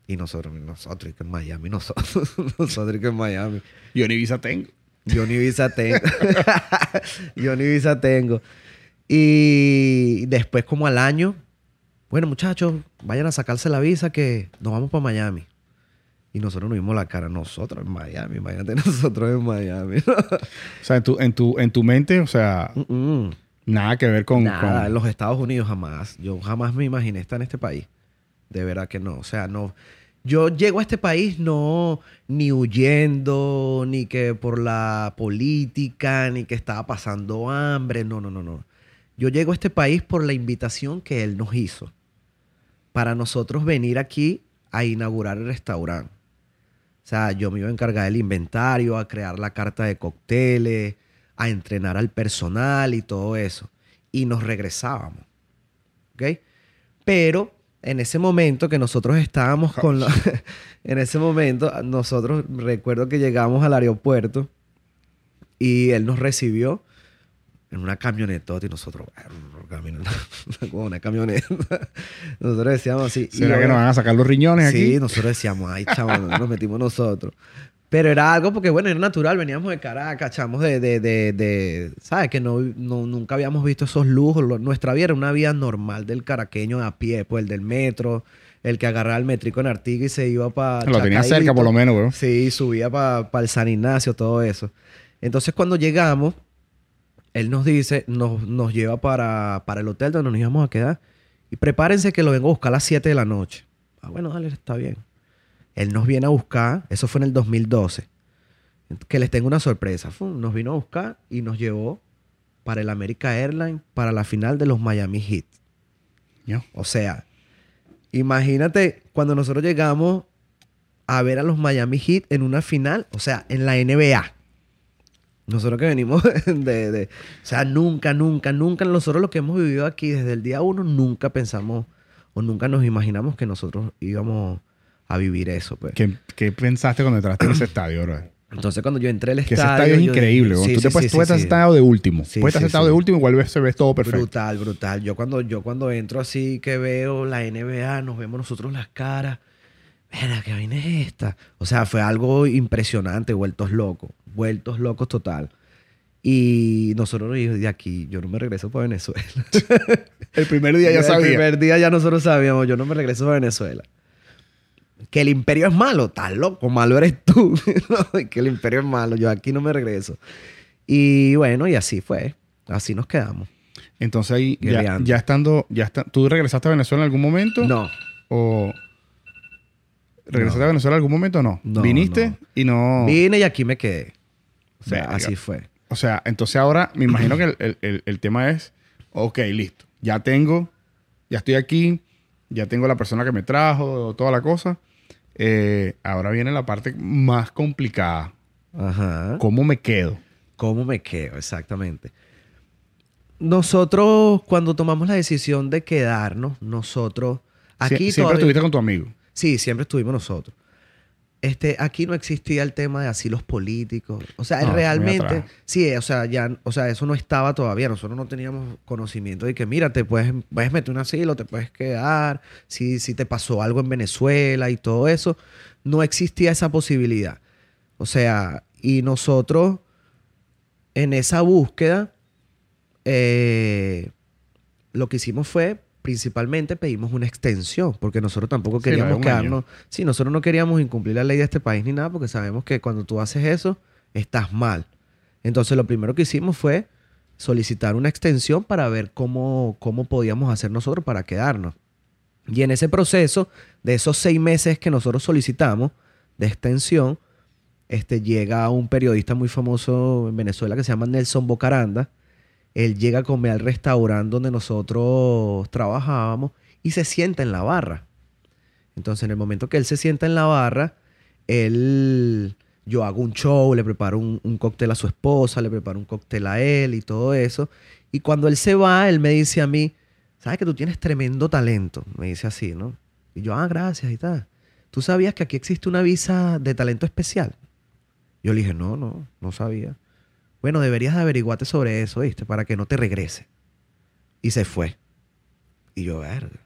Speaker 2: Y nosotros, nosotros que en Miami, nosotros, nosotros que en Miami.
Speaker 1: Yo ni visa tengo.
Speaker 2: Yo ni visa tengo. Yo ni visa tengo. Y después, como al año, bueno, muchachos, vayan a sacarse la visa que nos vamos para Miami. Y nosotros nos vimos la cara, nosotros en Miami, imagínate nosotros en Miami.
Speaker 1: O sea, en tu, en tu, en tu mente, o sea,
Speaker 2: Mm, mm.
Speaker 1: Nada que ver con...
Speaker 2: Nada,
Speaker 1: con-
Speaker 2: en los Estados Unidos jamás. Yo jamás me imaginé estar en este país. De verdad que no. O sea, no. Yo llego a este país no ni huyendo, ni que por la política, ni que estaba pasando hambre. No, no, no, no. Yo llego a este país por la invitación que él nos hizo. Para nosotros venir aquí a inaugurar el restaurante. O sea, yo me iba a encargar del inventario, a crear la carta de cócteles, a entrenar al personal y todo eso. Y nos regresábamos. ¿ok? Pero en ese momento que nosotros estábamos con la... en ese momento, nosotros recuerdo que llegamos al aeropuerto y él nos recibió en una camionetota y nosotros, caminando una camioneta. nosotros decíamos así.
Speaker 1: ¿Será que nos van a sacar los riñones aquí?
Speaker 2: Sí, nosotros decíamos, ay, chaval, nos metimos nosotros. Pero era algo porque, bueno, era natural. Veníamos de Caracas, chamos de, de, de, de ¿sabes? Que no, no, nunca habíamos visto esos lujos. Nuestra vida era una vida normal del caraqueño a pie, pues el del metro, el que agarraba el métrico en Artiga y se iba para...
Speaker 1: Lo tenía cerca por lo menos, güey.
Speaker 2: Sí, subía para el San Ignacio, todo eso. Entonces cuando llegamos, él nos dice, nos, nos lleva para, para el hotel donde nos íbamos a quedar. Y prepárense que lo vengo a buscar a las 7 de la noche. Ah, bueno, dale, está bien. Él nos viene a buscar, eso fue en el 2012. Que les tengo una sorpresa. Nos vino a buscar y nos llevó para el America Airlines para la final de los Miami Heat. O sea, imagínate cuando nosotros llegamos a ver a los Miami Heat en una final, o sea, en la NBA. Nosotros que venimos de, de, O sea, nunca, nunca, nunca, nosotros lo que hemos vivido aquí desde el día uno, nunca pensamos o nunca nos imaginamos que nosotros íbamos a vivir eso. Pues.
Speaker 1: ¿Qué, pensaste cuando entraste en ese estadio, bro?
Speaker 2: Entonces, cuando yo entré al estadio.
Speaker 1: Que ese estadio es increíble. tú te puedes, estar sentado de último. puedes estar de último, igual se ve todo perfecto.
Speaker 2: Brutal, brutal. Yo cuando, yo cuando entro así que veo la NBA, nos vemos nosotros las caras. Mira, ¿qué vaina es esta? O sea, fue algo impresionante, vueltos locos. Vueltos locos total. Y nosotros de aquí, yo no me regreso para Venezuela.
Speaker 1: el primer día ya sabía.
Speaker 2: El primer día ya nosotros sabíamos, yo no me regreso para Venezuela que el imperio es malo, estás loco, malo eres tú. que el imperio es malo, yo aquí no me regreso. Y bueno, y así fue, así nos quedamos.
Speaker 1: Entonces ahí, ya, estando, ya está, ¿tú regresaste a Venezuela en algún momento?
Speaker 2: No.
Speaker 1: ¿O regresaste a Venezuela en algún momento o no?
Speaker 2: no
Speaker 1: ¿Viniste y no...?
Speaker 2: Vine y aquí me quedé. O sea, así fue.
Speaker 1: O sea, entonces ahora me imagino que el, el tema es, ok, listo, ya tengo, ya estoy aquí, ya tengo la persona que me trajo, toda la cosa. Eh, ahora viene la parte más complicada.
Speaker 2: Ajá.
Speaker 1: ¿Cómo me quedo?
Speaker 2: ¿Cómo me quedo? Exactamente. Nosotros, cuando tomamos la decisión de quedarnos, nosotros...
Speaker 1: Aquí siempre estuviste con tu amigo.
Speaker 2: Sí, siempre estuvimos nosotros. Este, aquí no existía el tema de asilos políticos. O sea, realmente, sí, o sea, ya, o sea, eso no estaba todavía. Nosotros no teníamos conocimiento de que, mira, te puedes, puedes meter un asilo, te puedes quedar, si, si te pasó algo en Venezuela y todo eso. No existía esa posibilidad. O sea, y nosotros, en esa búsqueda, eh, lo que hicimos fue principalmente pedimos una extensión, porque nosotros tampoco queríamos quedarnos. Sí, nosotros no queríamos incumplir la ley de este país ni nada, porque sabemos que cuando tú haces eso, estás mal. Entonces, lo primero que hicimos fue solicitar una extensión para ver cómo, cómo podíamos hacer nosotros para quedarnos. Y en ese proceso, de esos seis meses que nosotros solicitamos de extensión, este, llega un periodista muy famoso en Venezuela que se llama Nelson Bocaranda, él llega a comer al restaurante donde nosotros trabajábamos y se sienta en la barra. Entonces, en el momento que él se sienta en la barra, él, yo hago un show, le preparo un, cóctel a su esposa, le preparo un cóctel a él y todo eso. Y cuando él se va, él me dice a mí, sabes que tú tienes tremendo talento, me dice así, ¿no? Y yo, ah, gracias y tal. ¿Tú sabías que aquí existe una visa de talento especial? Yo le dije, no, no, no sabía. Bueno, deberías averiguarte sobre eso, ¿viste? Para que no te regrese. Y se fue. Y yo, verga.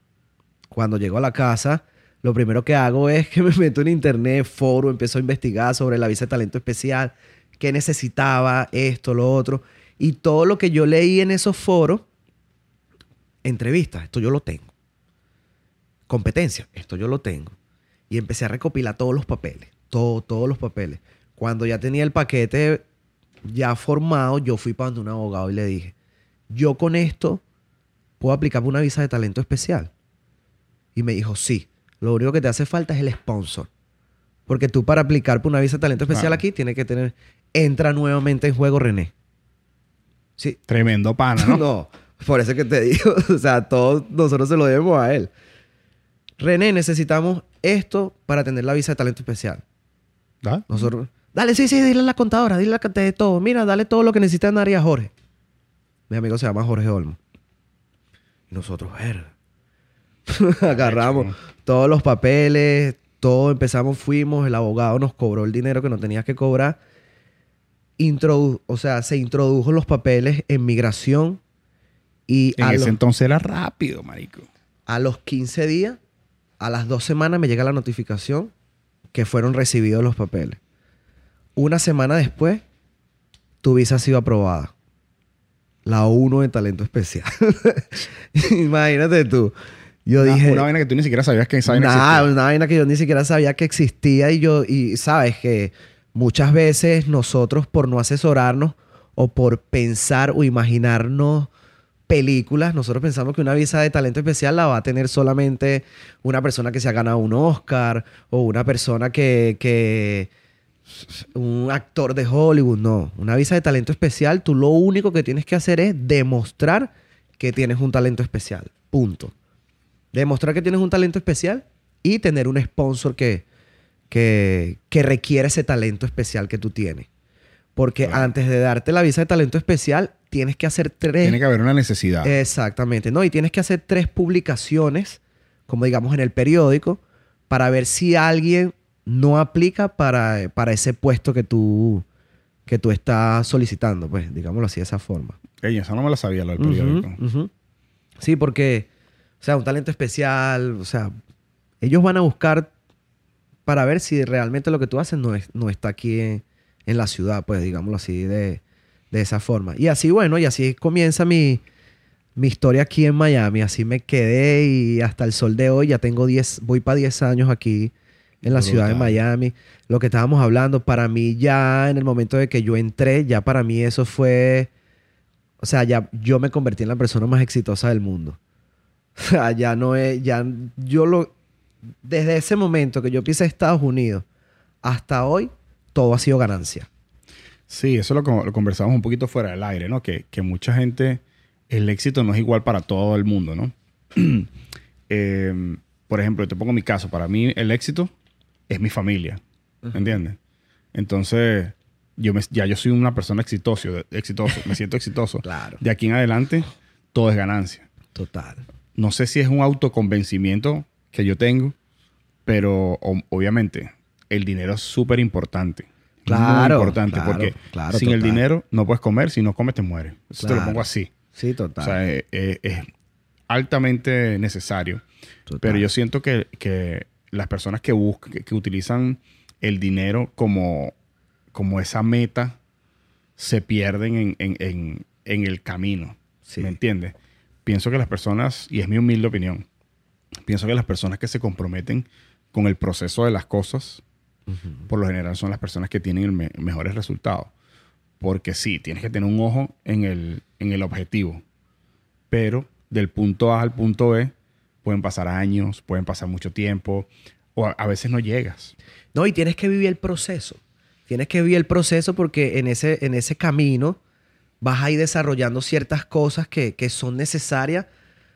Speaker 2: Cuando llego a la casa, lo primero que hago es que me meto en internet, foro, empiezo a investigar sobre la visa de talento especial, qué necesitaba, esto, lo otro. Y todo lo que yo leí en esos foros, entrevistas, esto yo lo tengo. Competencia, esto yo lo tengo. Y empecé a recopilar todos los papeles, todo, todos los papeles. Cuando ya tenía el paquete ya formado, yo fui para donde un abogado y le dije, yo con esto puedo aplicar una visa de talento especial. Y me dijo, sí, lo único que te hace falta es el sponsor. Porque tú para aplicar por una visa de talento especial aquí tienes que tener, entra nuevamente en juego René.
Speaker 1: Sí. Tremendo pana, ¿no?
Speaker 2: no, por eso que te digo, o sea, todos nosotros se lo debemos a él. René, necesitamos esto para tener la visa de talento especial.
Speaker 1: ¿Da?
Speaker 2: Nosotros, Dale, sí, sí, dile a la contadora, dile a de todo. Mira, dale todo lo que necesita Naria Jorge. Mi amigo se llama Jorge Olmo. Y nosotros, ver, Agarramos todos los papeles, todo empezamos, fuimos, el abogado nos cobró el dinero que no tenías que cobrar. Introdu o sea, se introdujo los papeles en migración y
Speaker 1: En ese
Speaker 2: los-
Speaker 1: entonces era rápido, marico.
Speaker 2: a los 15 días, a las dos semanas me llega la notificación que fueron recibidos los papeles. Una semana después, tu visa ha sido aprobada. La 1 de talento especial. Imagínate tú. Yo
Speaker 1: Una-
Speaker 2: dije...
Speaker 1: Una vaina que tú ni siquiera sabías que esa vaina
Speaker 2: Nah,
Speaker 1: existía.
Speaker 2: una vaina que yo ni siquiera sabía que existía y yo, y sabes que muchas veces nosotros por no asesorarnos o por pensar o imaginarnos películas, nosotros pensamos que una visa de talento especial la va a tener solamente una persona que se ha ganado un Oscar o una persona que, que un actor de Hollywood, no. Una visa de talento especial, tú lo único que tienes que hacer es demostrar que tienes un talento especial. Punto. Demostrar que tienes un talento especial y tener un sponsor que, que, que requiere ese talento especial que tú tienes. Porque
Speaker 1: Claro.
Speaker 2: antes de darte la visa de talento especial, tienes que hacer tres...
Speaker 1: Tiene que haber una necesidad.
Speaker 2: Exactamente, ¿no? Y tienes que hacer tres publicaciones, como digamos en el periódico, para ver si alguien no aplica para, para ese puesto que tú, que tú estás solicitando, pues, digámoslo así de esa forma.
Speaker 1: Ey, eso no me lo sabía, lo del periódico.
Speaker 2: Sí, porque, o sea, un talento especial, o sea, ellos van a buscar para ver si realmente lo que tú haces no, es, no está aquí en, en la ciudad, pues, digámoslo así, de, de esa forma. Y así, bueno, y así comienza mi, mi historia aquí en Miami. Así me quedé y hasta el sol de hoy ya tengo 10, voy para 10 años aquí en la ciudad de. Miami. Lo que estábamos hablando, para mí ya en el momento de que yo entré, ya para mí eso fue... O sea, ya yo me convertí en la persona más exitosa del mundo. O sea, ya no es, ya yo lo, desde ese momento que yo pisé Estados Unidos hasta hoy, todo ha sido ganancia.
Speaker 1: Sí, eso lo, lo conversamos un poquito fuera del aire, ¿no? Que, que mucha gente, el éxito no es igual para todo el mundo, ¿no? Eh, por ejemplo, te pongo mi caso. Para mí el éxito es mi familia, ¿me entiendes? Entonces, yo me- ya yo soy una persona exitoso, exitoso, me siento exitoso.
Speaker 2: Claro.
Speaker 1: De aquí en adelante, todo es ganancia.
Speaker 2: Total.
Speaker 1: No sé si es un autoconvencimiento que yo tengo, pero o- obviamente el dinero es súper importante.
Speaker 2: Claro,
Speaker 1: Muy importante
Speaker 2: claro,
Speaker 1: porque
Speaker 2: claro,
Speaker 1: sin el dinero no puedes comer, si no comes te mueres. Eso te lo pongo así.
Speaker 2: Sí,
Speaker 1: O
Speaker 2: total.
Speaker 1: sea, eh, eh, es altamente necesario.
Speaker 2: total.
Speaker 1: Pero yo siento que, que las personas que buscan, que, que utilizan el dinero como, como esa meta, se pierden en, en- en- en el camino.
Speaker 2: Sí.
Speaker 1: ¿Me entiendes? Pienso que las personas, y es mi humilde opinión, pienso que las personas que se comprometen con el proceso de las cosas, por lo general son las personas que tienen el me- mejores resultados. Porque sí, tienes que tener un ojo en el, en el objetivo. Pero del punto A al punto B pueden pasar años, pueden pasar mucho tiempo, o a, a veces no llegas.
Speaker 2: No, y tienes que vivir el proceso. Tienes que vivir el proceso porque en ese, en ese camino vas a ir desarrollando ciertas cosas que, que son necesarias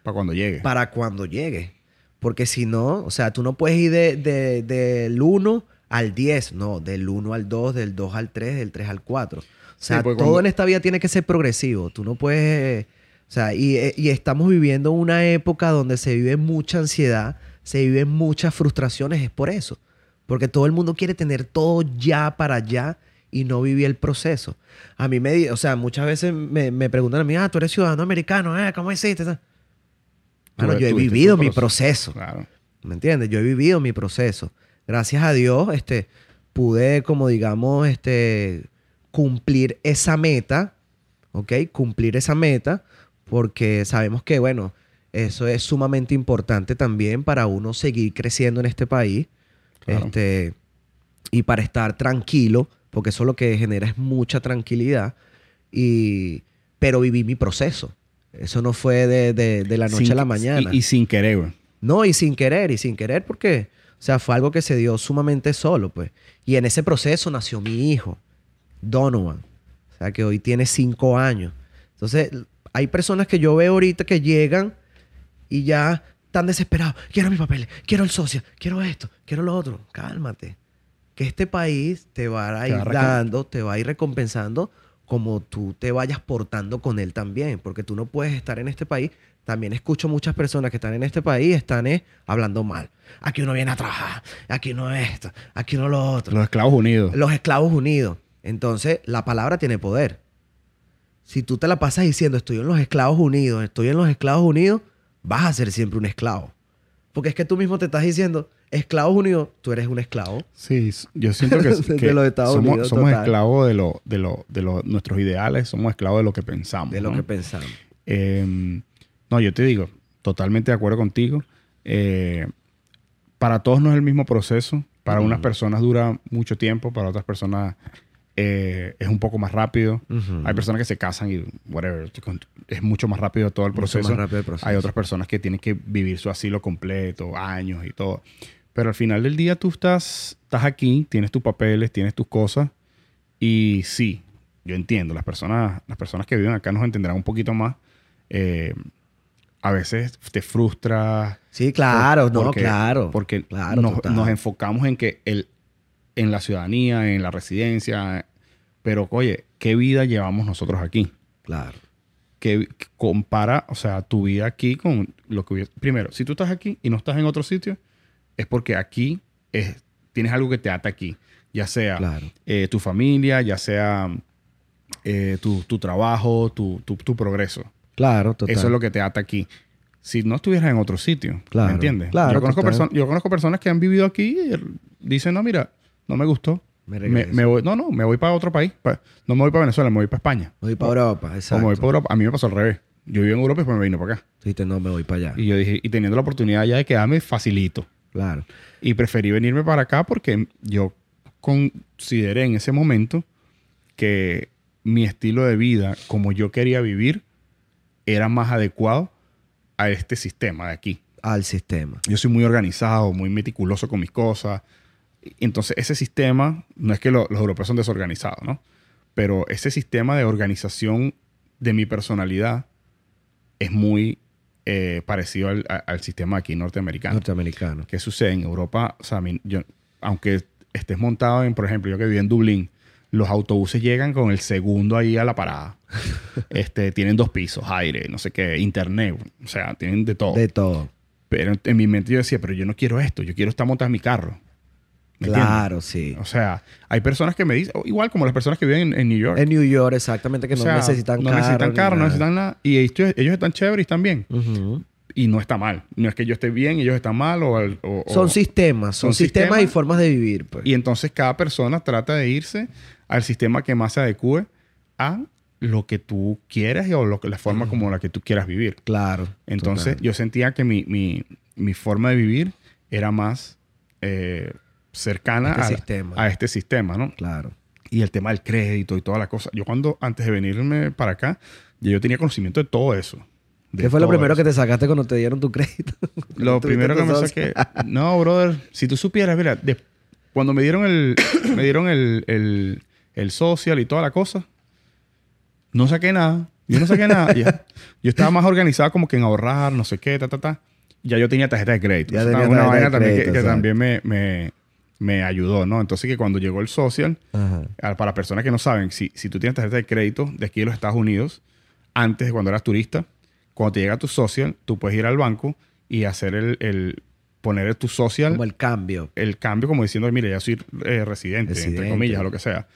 Speaker 1: Para cuando llegue.
Speaker 2: para cuando llegue. Porque si no, o sea, tú no puedes ir de, de- del 1 al 10, no, del 1 al 2, del 2 al 3, del 3 al 4. O sea, todo
Speaker 1: cuando-
Speaker 2: en esta vida tiene que ser progresivo. Tú no puedes... O sea, y, eh, y estamos viviendo una época donde se vive mucha ansiedad, se viven muchas frustraciones, es por eso. Porque todo el mundo quiere tener todo ya para allá y no vivir el proceso. A mí me, o sea, muchas veces me, me preguntan a mí, ah, tú eres ciudadano americano, ¿eh? ¿cómo hiciste? Bueno, yo he vivido mi
Speaker 1: proceso.
Speaker 2: proceso.
Speaker 1: Claro.
Speaker 2: ¿Me entiendes? Yo he vivido mi proceso. Gracias a Dios, este, pude, como digamos, este, cumplir esa meta, ¿ok? Cumplir esa meta, porque sabemos que, bueno, eso es sumamente importante también para uno seguir creciendo en este país,
Speaker 1: Claro.
Speaker 2: este, y para estar tranquilo, porque eso lo que genera es mucha tranquilidad, y, pero viví mi proceso. Eso no fue de, de- de la noche
Speaker 1: Sin-
Speaker 2: a la mañana.
Speaker 1: Y, y sin querer, güey.
Speaker 2: No, y sin querer, y sin querer porque, o sea, fue algo que se dio sumamente solo, pues. Y en ese proceso nació mi hijo, Donovan. O sea, que hoy tiene cinco años. Entonces, hay personas que yo veo ahorita que llegan y ya están desesperados. Quiero mis papeles, quiero el socio, quiero esto, quiero lo otro. Cálmate. Que este país te va a ir
Speaker 1: va a recom-
Speaker 2: dando, te va a ir recompensando como tú te vayas portando con él también, porque tú no puedes estar en este país. También escucho muchas personas que están en este país, están eh, hablando mal. Aquí uno viene a trabajar, aquí no esto, aquí no lo otro.
Speaker 1: Los esclavos unidos.
Speaker 2: Los esclavos unidos. Entonces, la palabra tiene poder. Si tú te la pasas diciendo, estoy en los esclavos unidos, estoy en los esclavos unidos, vas a ser siempre un esclavo. Porque es que tú mismo te estás diciendo, esclavos unidos, tú eres un esclavo.
Speaker 1: Sí, yo siento que,
Speaker 2: De
Speaker 1: que
Speaker 2: los Estados
Speaker 1: somos,
Speaker 2: Unidos,
Speaker 1: somos esclavos de, lo, de, lo, de lo- nuestros ideales, somos esclavos de lo que pensamos.
Speaker 2: De lo
Speaker 1: ¿no?
Speaker 2: que pensamos.
Speaker 1: Eh, no, yo te digo, totalmente de acuerdo contigo. Eh, para todos no es el mismo proceso. Para unas personas dura mucho tiempo, para otras personas eh, es un poco más rápido.
Speaker 2: Ujú.
Speaker 1: Hay personas que se casan y whatever, es mucho más rápido todo el proceso.
Speaker 2: más rápido el proceso.
Speaker 1: Hay otras personas que tienen que vivir su asilo completo, años y todo. Pero al final del día tú estás, estás aquí, tienes tus papeles, tienes tus cosas. Y sí, yo entiendo, las personas, las personas que viven acá nos entenderán un poquito más. Eh, a veces te frustra.
Speaker 2: Sí, claro, no,
Speaker 1: porque-
Speaker 2: claro.
Speaker 1: Porque
Speaker 2: Claro,
Speaker 1: nos, nos enfocamos en que el, en la ciudadanía, en la residencia. Pero, oye, ¿qué vida llevamos nosotros aquí?
Speaker 2: Claro.
Speaker 1: que compara, o sea, tu vida aquí con lo que hubiese... Primero, si tú estás aquí y no estás en otro sitio, es porque aquí es, tienes algo que te ata aquí. Ya sea
Speaker 2: Claro.
Speaker 1: eh, tu familia, ya sea eh, tu, tu trabajo, tu, tu, tu progreso.
Speaker 2: Claro, total.
Speaker 1: Eso es lo que te ata aquí. Si no estuvieras en otro sitio,
Speaker 2: Claro,
Speaker 1: ¿me entiendes?
Speaker 2: claro,
Speaker 1: yo, conozco yo conozco personas que han vivido aquí y dicen, no, mira, no me gustó.
Speaker 2: Me
Speaker 1: Me, voy, no, no, me voy para otro país. Pa- no me voy para Venezuela, me voy para España.
Speaker 2: Me voy para Europa,
Speaker 1: O
Speaker 2: exacto.
Speaker 1: me voy para Europa. A mí me pasó al revés. Yo viví en Europa y después me vine para acá.
Speaker 2: Dijiste, no, me voy para allá.
Speaker 1: Y yo dije, y teniendo la oportunidad ya de quedarme, facilito.
Speaker 2: Claro.
Speaker 1: Y preferí venirme para acá porque yo consideré en ese momento que mi estilo de vida, como yo quería vivir, era más adecuado a este sistema de aquí.
Speaker 2: Al sistema.
Speaker 1: Yo soy muy organizado, muy meticuloso con mis cosas. Entonces, ese sistema, no es que lo- los europeos son desorganizados, ¿no? Pero ese sistema de organización de mi personalidad es muy eh, parecido al, al sistema aquí norteamericano.
Speaker 2: Norteamericano.
Speaker 1: ¿Qué sucede en Europa? O sea, mí- yo, aunque estés montado en, por ejemplo, yo que viví en Dublín, los autobuses llegan con el segundo ahí a la parada. este, tienen dos pisos, aire, no sé qué, internet, o sea, tienen de todo.
Speaker 2: De todo.
Speaker 1: Pero en mi mente yo decía, pero yo no quiero esto, yo quiero estar montado en mi carro. ¿Me
Speaker 2: Claro, sí.
Speaker 1: O sea, hay personas que me dicen, igual como las personas que viven en, en New York.
Speaker 2: En New York, exactamente, que
Speaker 1: O
Speaker 2: no
Speaker 1: sea,
Speaker 2: necesitan
Speaker 1: no
Speaker 2: carro.
Speaker 1: necesitan
Speaker 2: ni
Speaker 1: carro, no necesitan nada. Y ellos, ellos están chéveres y están bien. Y no está mal. No es que yo esté bien ellos están mal o...
Speaker 2: Son sistemas, son, sistemas, y formas de vivir. Pues.
Speaker 1: Y entonces cada persona trata de irse al sistema que más se adecue a lo que tú quieras y o lo que, la forma como la que tú quieras vivir.
Speaker 2: Claro.
Speaker 1: Entonces
Speaker 2: total.
Speaker 1: yo sentía que mi, mi- mi forma de vivir era más eh, cercana
Speaker 2: Este
Speaker 1: a,
Speaker 2: sistema.
Speaker 1: a este sistema, ¿no?
Speaker 2: Claro.
Speaker 1: Y el tema del crédito y toda la cosa. Yo cuando, antes de venirme para acá, ya yo tenía conocimiento de todo eso. De
Speaker 2: ¿Qué fue lo primero
Speaker 1: eso.
Speaker 2: que te sacaste cuando te dieron tu crédito?
Speaker 1: Lo primero que me saqué... No, brother. Si tú supieras, mira, de- cuando me dieron el... me dieron el, el, el social y toda la cosa, no saqué nada. Yo no saqué nada. Ya. Yo estaba más organizado como que en ahorrar, no sé qué, ta, ta, ta. Ya yo tenía tarjeta de crédito.
Speaker 2: Ya tenía
Speaker 1: una vaina también que- también me, me, me ayudó, ¿no? Entonces que cuando llegó el social,
Speaker 2: Ajá.
Speaker 1: para personas que no saben, si, si tú tienes tarjeta de crédito de aquí de los Estados Unidos, antes de cuando eras turista, cuando te llega tu social, tú puedes ir al banco y hacer el, el poner tu social,
Speaker 2: Como
Speaker 1: el,
Speaker 2: el cambio.
Speaker 1: cambio como diciendo, mire, ya soy eh, residente,
Speaker 2: Residente.
Speaker 1: entre comillas, o lo que sea.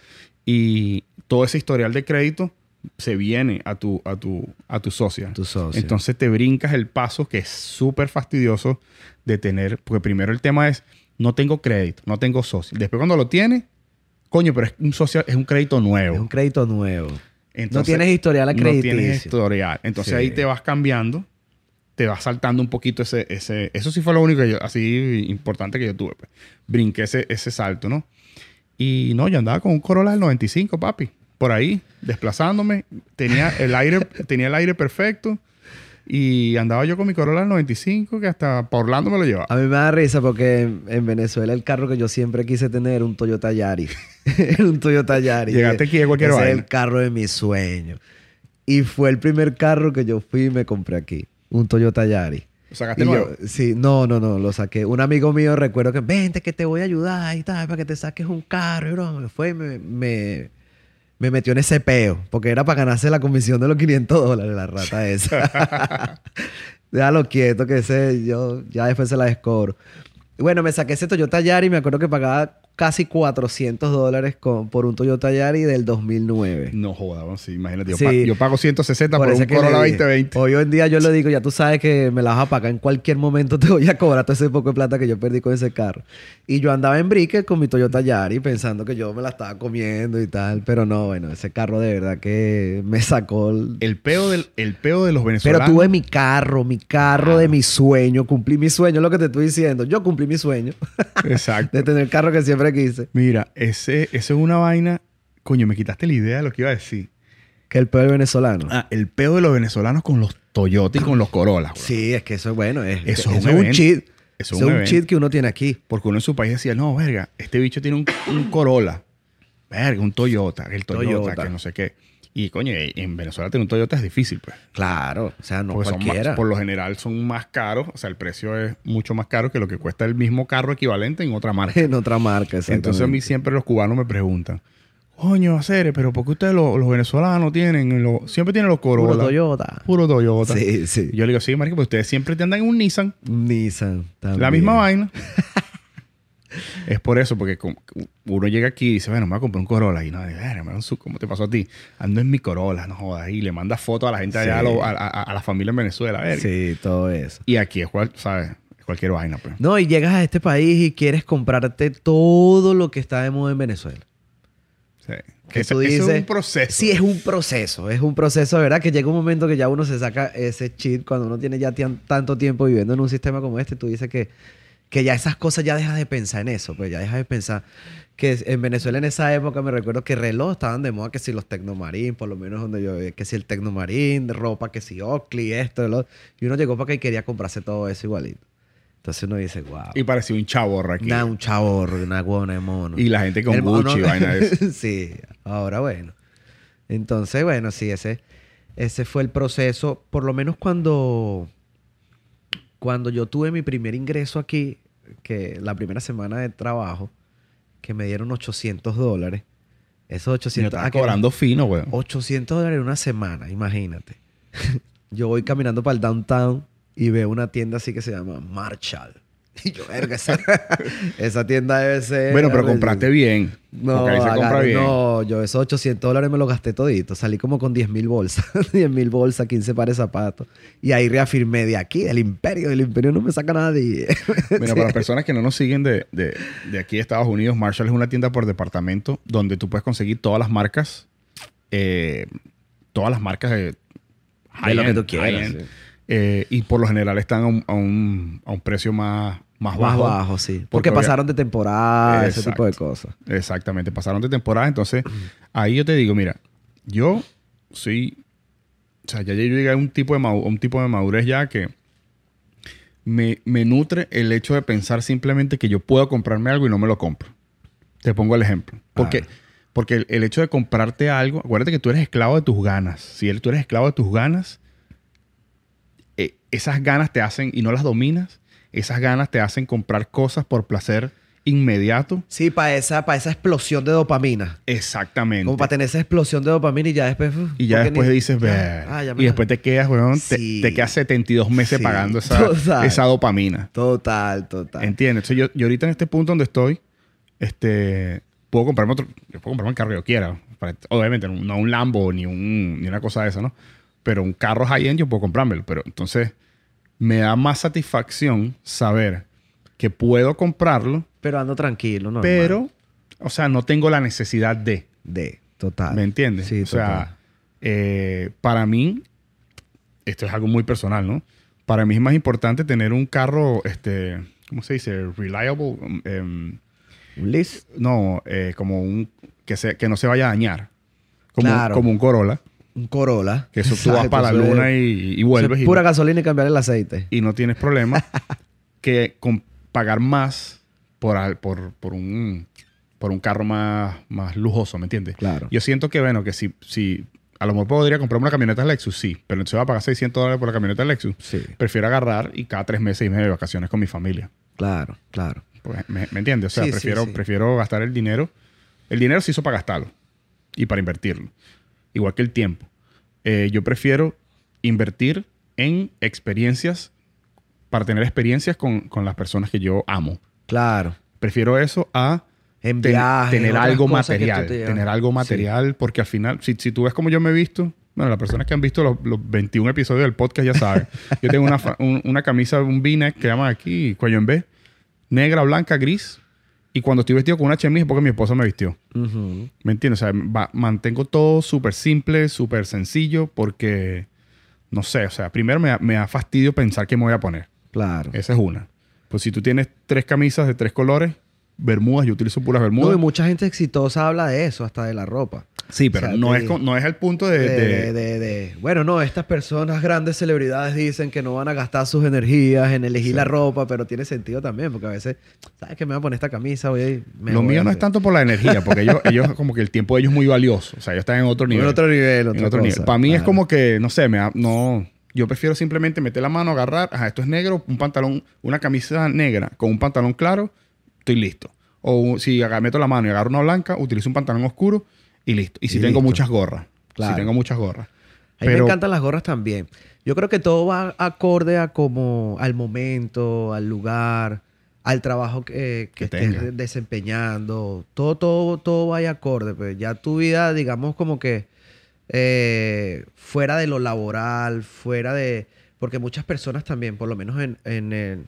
Speaker 1: Y todo ese historial de crédito se viene a tu, a tu, a tu social.
Speaker 2: Tu socio.
Speaker 1: Entonces te brincas el paso que es súper fastidioso de tener, porque primero el tema es, no tengo crédito, no tengo socio. Después cuando lo tienes, coño, pero es un social, es un crédito nuevo.
Speaker 2: es un crédito nuevo. no
Speaker 1: Entonces,
Speaker 2: tienes historial
Speaker 1: no
Speaker 2: acrediticio.
Speaker 1: tienes historial. Entonces
Speaker 2: Sí.
Speaker 1: ahí te vas cambiando, te vas saltando un poquito ese, ese... Eso sí fue lo único que yo- así importante que yo tuve. pues. Brinqué ese, ese salto, ¿no? Y no, yo andaba con un Corolla del 95, papi. Por ahí, desplazándome. Tenía el aire, tenía el aire perfecto. Y andaba yo con mi Corolla del 95 que hasta por Orlando me lo llevaba.
Speaker 2: A mí me da risa porque en, en Venezuela el carro que yo siempre quise tener era un Toyota Yaris. Era un Toyota Yaris.
Speaker 1: Llegaste aquí de cualquier
Speaker 2: Ese es
Speaker 1: vaina.
Speaker 2: el carro de mis sueños. Y fue el primer carro que yo fui y me compré aquí. Un Toyota Yaris.
Speaker 1: ¿Lo sacaste
Speaker 2: Y yo-
Speaker 1: nuevo?
Speaker 2: sí, no, no, no, lo saqué. Un amigo mío recuerdo que, vente que te voy a ayudar y tal, para que te saques un carro. Y broma, me fue y me, me, me metió en ese peo, porque era para ganarse la comisión de los 500 dólares, la rata esa. Déjalo quieto, que ese yo ya después se la descobro. Bueno, me saqué ese Toyota Yari y me acuerdo que pagaba casi 400 dólares con- por un Toyota Yari del 2009.
Speaker 1: No jodas, sí, imagínate. Yo,
Speaker 2: Sí.
Speaker 1: pa- yo pago 160 por,
Speaker 2: Por
Speaker 1: un Corolla
Speaker 2: dije,
Speaker 1: 2020.
Speaker 2: Hoy en día yo le digo, ya tú sabes que me la vas a pagar en cualquier momento, te voy a cobrar todo ese poco de plata que yo perdí con ese carro. Y yo andaba en Brickell con mi Toyota Yari pensando que yo me la estaba comiendo y tal, pero no, bueno, ese carro de verdad que me sacó... el-
Speaker 1: El peo, del, el peo de los
Speaker 2: Pero
Speaker 1: venezolanos.
Speaker 2: tuve mi carro, mi carro de mi sueño, cumplí mi sueño, lo que te estoy diciendo. Yo cumplí mi sueño
Speaker 1: Exacto.
Speaker 2: de tener el carro que siempre quise.
Speaker 1: Mira, ese, ese es una vaina. Coño, me quitaste la idea de lo que iba a decir.
Speaker 2: Que el peor venezolano.
Speaker 1: Ah, el peo de los venezolanos con los Toyota y con los Corolla.
Speaker 2: Sí, es que eso es bueno. Es,
Speaker 1: Eso es
Speaker 2: eso
Speaker 1: un
Speaker 2: es un cheat.
Speaker 1: Eso
Speaker 2: Eso
Speaker 1: es un evento.
Speaker 2: cheat que uno tiene aquí.
Speaker 1: Porque uno en su país decía, no, verga, este bicho tiene un, un Corolla. Verga, un Toyota, el Toyota,
Speaker 2: Toyota.
Speaker 1: que no sé qué. Y coño, en Venezuela tener un Toyota es difícil, pues.
Speaker 2: Claro, o sea, no
Speaker 1: Porque
Speaker 2: cualquiera.
Speaker 1: más- por lo general son más caros, o sea, el precio es mucho más caro que lo que cuesta el mismo carro equivalente en otra marca.
Speaker 2: en otra marca,
Speaker 1: Entonces a mí siempre los cubanos me preguntan, coño, Acere, pero ¿por qué ustedes los, los venezolanos tienen, los- siempre tienen los Corolla?
Speaker 2: Puro Toyota.
Speaker 1: Puro Toyota.
Speaker 2: Sí, sí.
Speaker 1: Yo le digo, sí, marico, pero ustedes siempre te andan en un Nissan.
Speaker 2: Nissan. también.
Speaker 1: La misma vaina. es por eso, porque uno llega aquí y dice, bueno, me voy a comprar un Corolla. Y no, "Verga, me da un su- ¿cómo te pasó a ti? Ando en mi Corolla, no jodas. Y le manda fotos a la gente allá, a, lo- a- a- a la familia en Venezuela. verga.
Speaker 2: Sí, todo eso.
Speaker 1: Y aquí es cual, ¿sabes? Es cualquier vaina, pues.
Speaker 2: No, y llegas a este país y quieres comprarte todo lo que está de moda en Venezuela.
Speaker 1: Sí.
Speaker 2: Que
Speaker 1: Ese-
Speaker 2: tú dices-
Speaker 1: es un proceso.
Speaker 2: Sí, es un proceso. Es un proceso, de verdad, que llega un momento que ya uno se saca ese cheat cuando uno tiene ya tanto tiempo viviendo en un sistema como este. Tú dices que, que ya esas cosas ya dejas de pensar en eso. Pues ya dejas de pensar que en Venezuela en esa época me recuerdo que reloj estaban de moda, que si los Tecnomarín, por lo menos donde yo que si el Tecnomarín, ropa, que si Oakley, esto, lo Y uno llegó para acá y quería comprarse todo eso igualito. Entonces uno dice, wow.
Speaker 1: Y parecía un chaborro aquí.
Speaker 2: Una, un chavorro, una guana de mono.
Speaker 1: Y la gente con Gucci vaina de eso.
Speaker 2: sí, ahora bueno. Entonces, bueno, sí, ese, ese fue el proceso. Por lo menos cuando, cuando yo tuve mi primer ingreso aquí, que la primera semana de trabajo, que me dieron 800 dólares. Esos
Speaker 1: Y
Speaker 2: 800
Speaker 1: estaba
Speaker 2: ah, que-
Speaker 1: cobrando fino, güey.
Speaker 2: 800 dólares en una semana, imagínate. yo voy caminando para el downtown y veo una tienda así que se llama Marshall. Y yo, verga, esa, esa tienda debe ser...
Speaker 1: Bueno, pero compraste bien.
Speaker 2: No,
Speaker 1: porque ahí se compra
Speaker 2: agarré-
Speaker 1: bien.
Speaker 2: no, yo esos 800 dólares me los gasté todito. Salí como con 10 mil bolsas. 10 mil bolsas, 15 pares de zapatos. Y ahí reafirmé de aquí, del imperio. Del imperio no me saca nadie.
Speaker 1: Bueno, para las personas que no nos siguen de, de- de aquí de Estados Unidos, Marshall es una tienda por departamento donde tú puedes conseguir todas las marcas, eh, todas las marcas de,
Speaker 2: De lo que tú quieras, sí.
Speaker 1: eh, y por lo general están a un, a un- a un precio más, más
Speaker 2: Más
Speaker 1: bajo.
Speaker 2: bajo, sí.
Speaker 1: Porque
Speaker 2: Porque pasaron de temporada, ese tipo de
Speaker 1: Exacto.
Speaker 2: cosas.
Speaker 1: Exactamente, pasaron de temporada. Entonces, ahí yo te digo, mira, yo soy. O sea, ya yo llegué a un tipo de, un tipo de madurez ya que me, me nutre el hecho de pensar simplemente que yo puedo comprarme algo y no me lo compro. Te pongo el ejemplo. Porque, porque el, el hecho de comprarte algo, acuérdate que tú eres esclavo de tus ganas. Si tú eres esclavo de tus ganas, eh, esas ganas te hacen, y no las dominas, esas ganas te hacen comprar cosas por placer inmediato.
Speaker 2: Sí, para esa, para esa explosión de dopamina.
Speaker 1: Exactamente.
Speaker 2: Como para tener esa explosión de dopamina y ya después... uf,
Speaker 1: Y ya después
Speaker 2: ni-
Speaker 1: dices, ver.
Speaker 2: ah,
Speaker 1: y después te quedas, weón, te-
Speaker 2: Sí.
Speaker 1: te, quedas 72 meses
Speaker 2: Sí,
Speaker 1: pagando esa,
Speaker 2: total.
Speaker 1: esa dopamina.
Speaker 2: Total, total.
Speaker 1: ¿Entiendes? Entonces yo, yo ahorita en este punto donde estoy, este, puedo comprarme otro, yo puedo comprarme el carro que yo quiera. Para- Obviamente, no un Lambo ni, un, ni una cosa de esa, ¿no? Pero un carro high-end yo puedo comprármelo. Pero entonces me da más satisfacción saber que puedo comprarlo,
Speaker 2: Pero ando tranquilo, ¿no?
Speaker 1: pero, o sea, no tengo la necesidad de.
Speaker 2: De, total.
Speaker 1: ¿Me entiendes?
Speaker 2: Sí,
Speaker 1: o sea, eh, para mí, esto es algo muy personal, ¿no? Para mí es más importante tener un carro, este, ¿cómo se dice? Reliable. um, em,
Speaker 2: Un list.
Speaker 1: no, eh, como un, que, se, que no se vaya a dañar. Como,
Speaker 2: Claro.
Speaker 1: como un Corolla.
Speaker 2: Un Corolla.
Speaker 1: Que eso tú vas para la luna y, y vuelves y,
Speaker 2: pura gasolina y cambiar el aceite.
Speaker 1: y no tienes problema que con pagar más por, por, por un por un carro más, más lujoso, ¿me entiendes?
Speaker 2: Claro.
Speaker 1: Yo siento que, bueno, que si, si a lo mejor podría comprarme una camioneta Lexus, sí, pero entonces va a pagar 600 dólares por la camioneta Lexus.
Speaker 2: Sí.
Speaker 1: Prefiero agarrar y cada tres meses irme de vacaciones con mi familia.
Speaker 2: Claro, claro.
Speaker 1: Pues, ¿me, me entiendes? O sea,
Speaker 2: Sí, sí,
Speaker 1: prefiero,
Speaker 2: sí.
Speaker 1: prefiero gastar el dinero. El dinero se hizo para gastarlo. y para invertirlo. Igual que el tiempo. Eh, yo prefiero invertir en experiencias para tener experiencias con, con las personas que yo amo.
Speaker 2: Claro.
Speaker 1: Prefiero eso a
Speaker 2: En
Speaker 1: ten-
Speaker 2: viajes,
Speaker 1: tener algo material.
Speaker 2: te.
Speaker 1: Tener algo material, porque al final, si, si tú ves como yo me he visto, bueno, las personas que han visto los, los 21 episodios del podcast ya saben. yo tengo una, un- una camisa, un v-neck que llaman aquí, cuello en B, negra, blanca, gris. Y cuando estoy vestido con una chemise es porque mi esposa me vistió. ¿Me entiendes? O sea, va- mantengo todo súper simple, súper sencillo, porque, no sé, o sea, primero me, da- me da fastidio pensar qué me voy a poner.
Speaker 2: Claro.
Speaker 1: Esa es una. Pues si tú tienes tres camisas de tres colores, bermudas, yo utilizo puras
Speaker 2: No,
Speaker 1: bermudas.
Speaker 2: y mucha gente exitosa habla de eso, hasta de la ropa.
Speaker 1: Sí, pero
Speaker 2: o sea,
Speaker 1: no, es, no es el punto de...
Speaker 2: Bueno, no, estas personas, grandes celebridades, dicen que no van a gastar sus energías en elegir
Speaker 1: Sí.
Speaker 2: la ropa, pero tiene sentido también, porque a veces, ¿sabes que me voy a poner esta camisa? Voy a- me
Speaker 1: lo
Speaker 2: voy
Speaker 1: mío
Speaker 2: a
Speaker 1: no es
Speaker 2: hacer".
Speaker 1: tanto por la energía, porque ellos, ellos como que el tiempo de ellos es muy valioso. O sea, ellos están en otro nivel.
Speaker 2: En otro nivel,
Speaker 1: En otro nivel. Para mí es como que, no sé, me no... Yo prefiero simplemente meter la mano, agarrar, ajá, esto es negro, un pantalón, una camisa negra con un pantalón claro, estoy listo. O si meto la mano y agarro una blanca, utilizo un pantalón oscuro y listo. Y si
Speaker 2: Y
Speaker 1: tengo
Speaker 2: listo.
Speaker 1: muchas gorras.
Speaker 2: Claro.
Speaker 1: Si tengo muchas gorras.
Speaker 2: A mí
Speaker 1: Pero-
Speaker 2: me encantan las gorras también. Yo creo que todo va acorde a como al momento, al lugar, al trabajo que, que
Speaker 1: Que
Speaker 2: estés desempeñando. Todo, todo, todo vaya acorde. Pues ya tu vida, digamos, como que eh, fuera de lo laboral, fuera de. Porque muchas personas también, por lo menos en, en, el-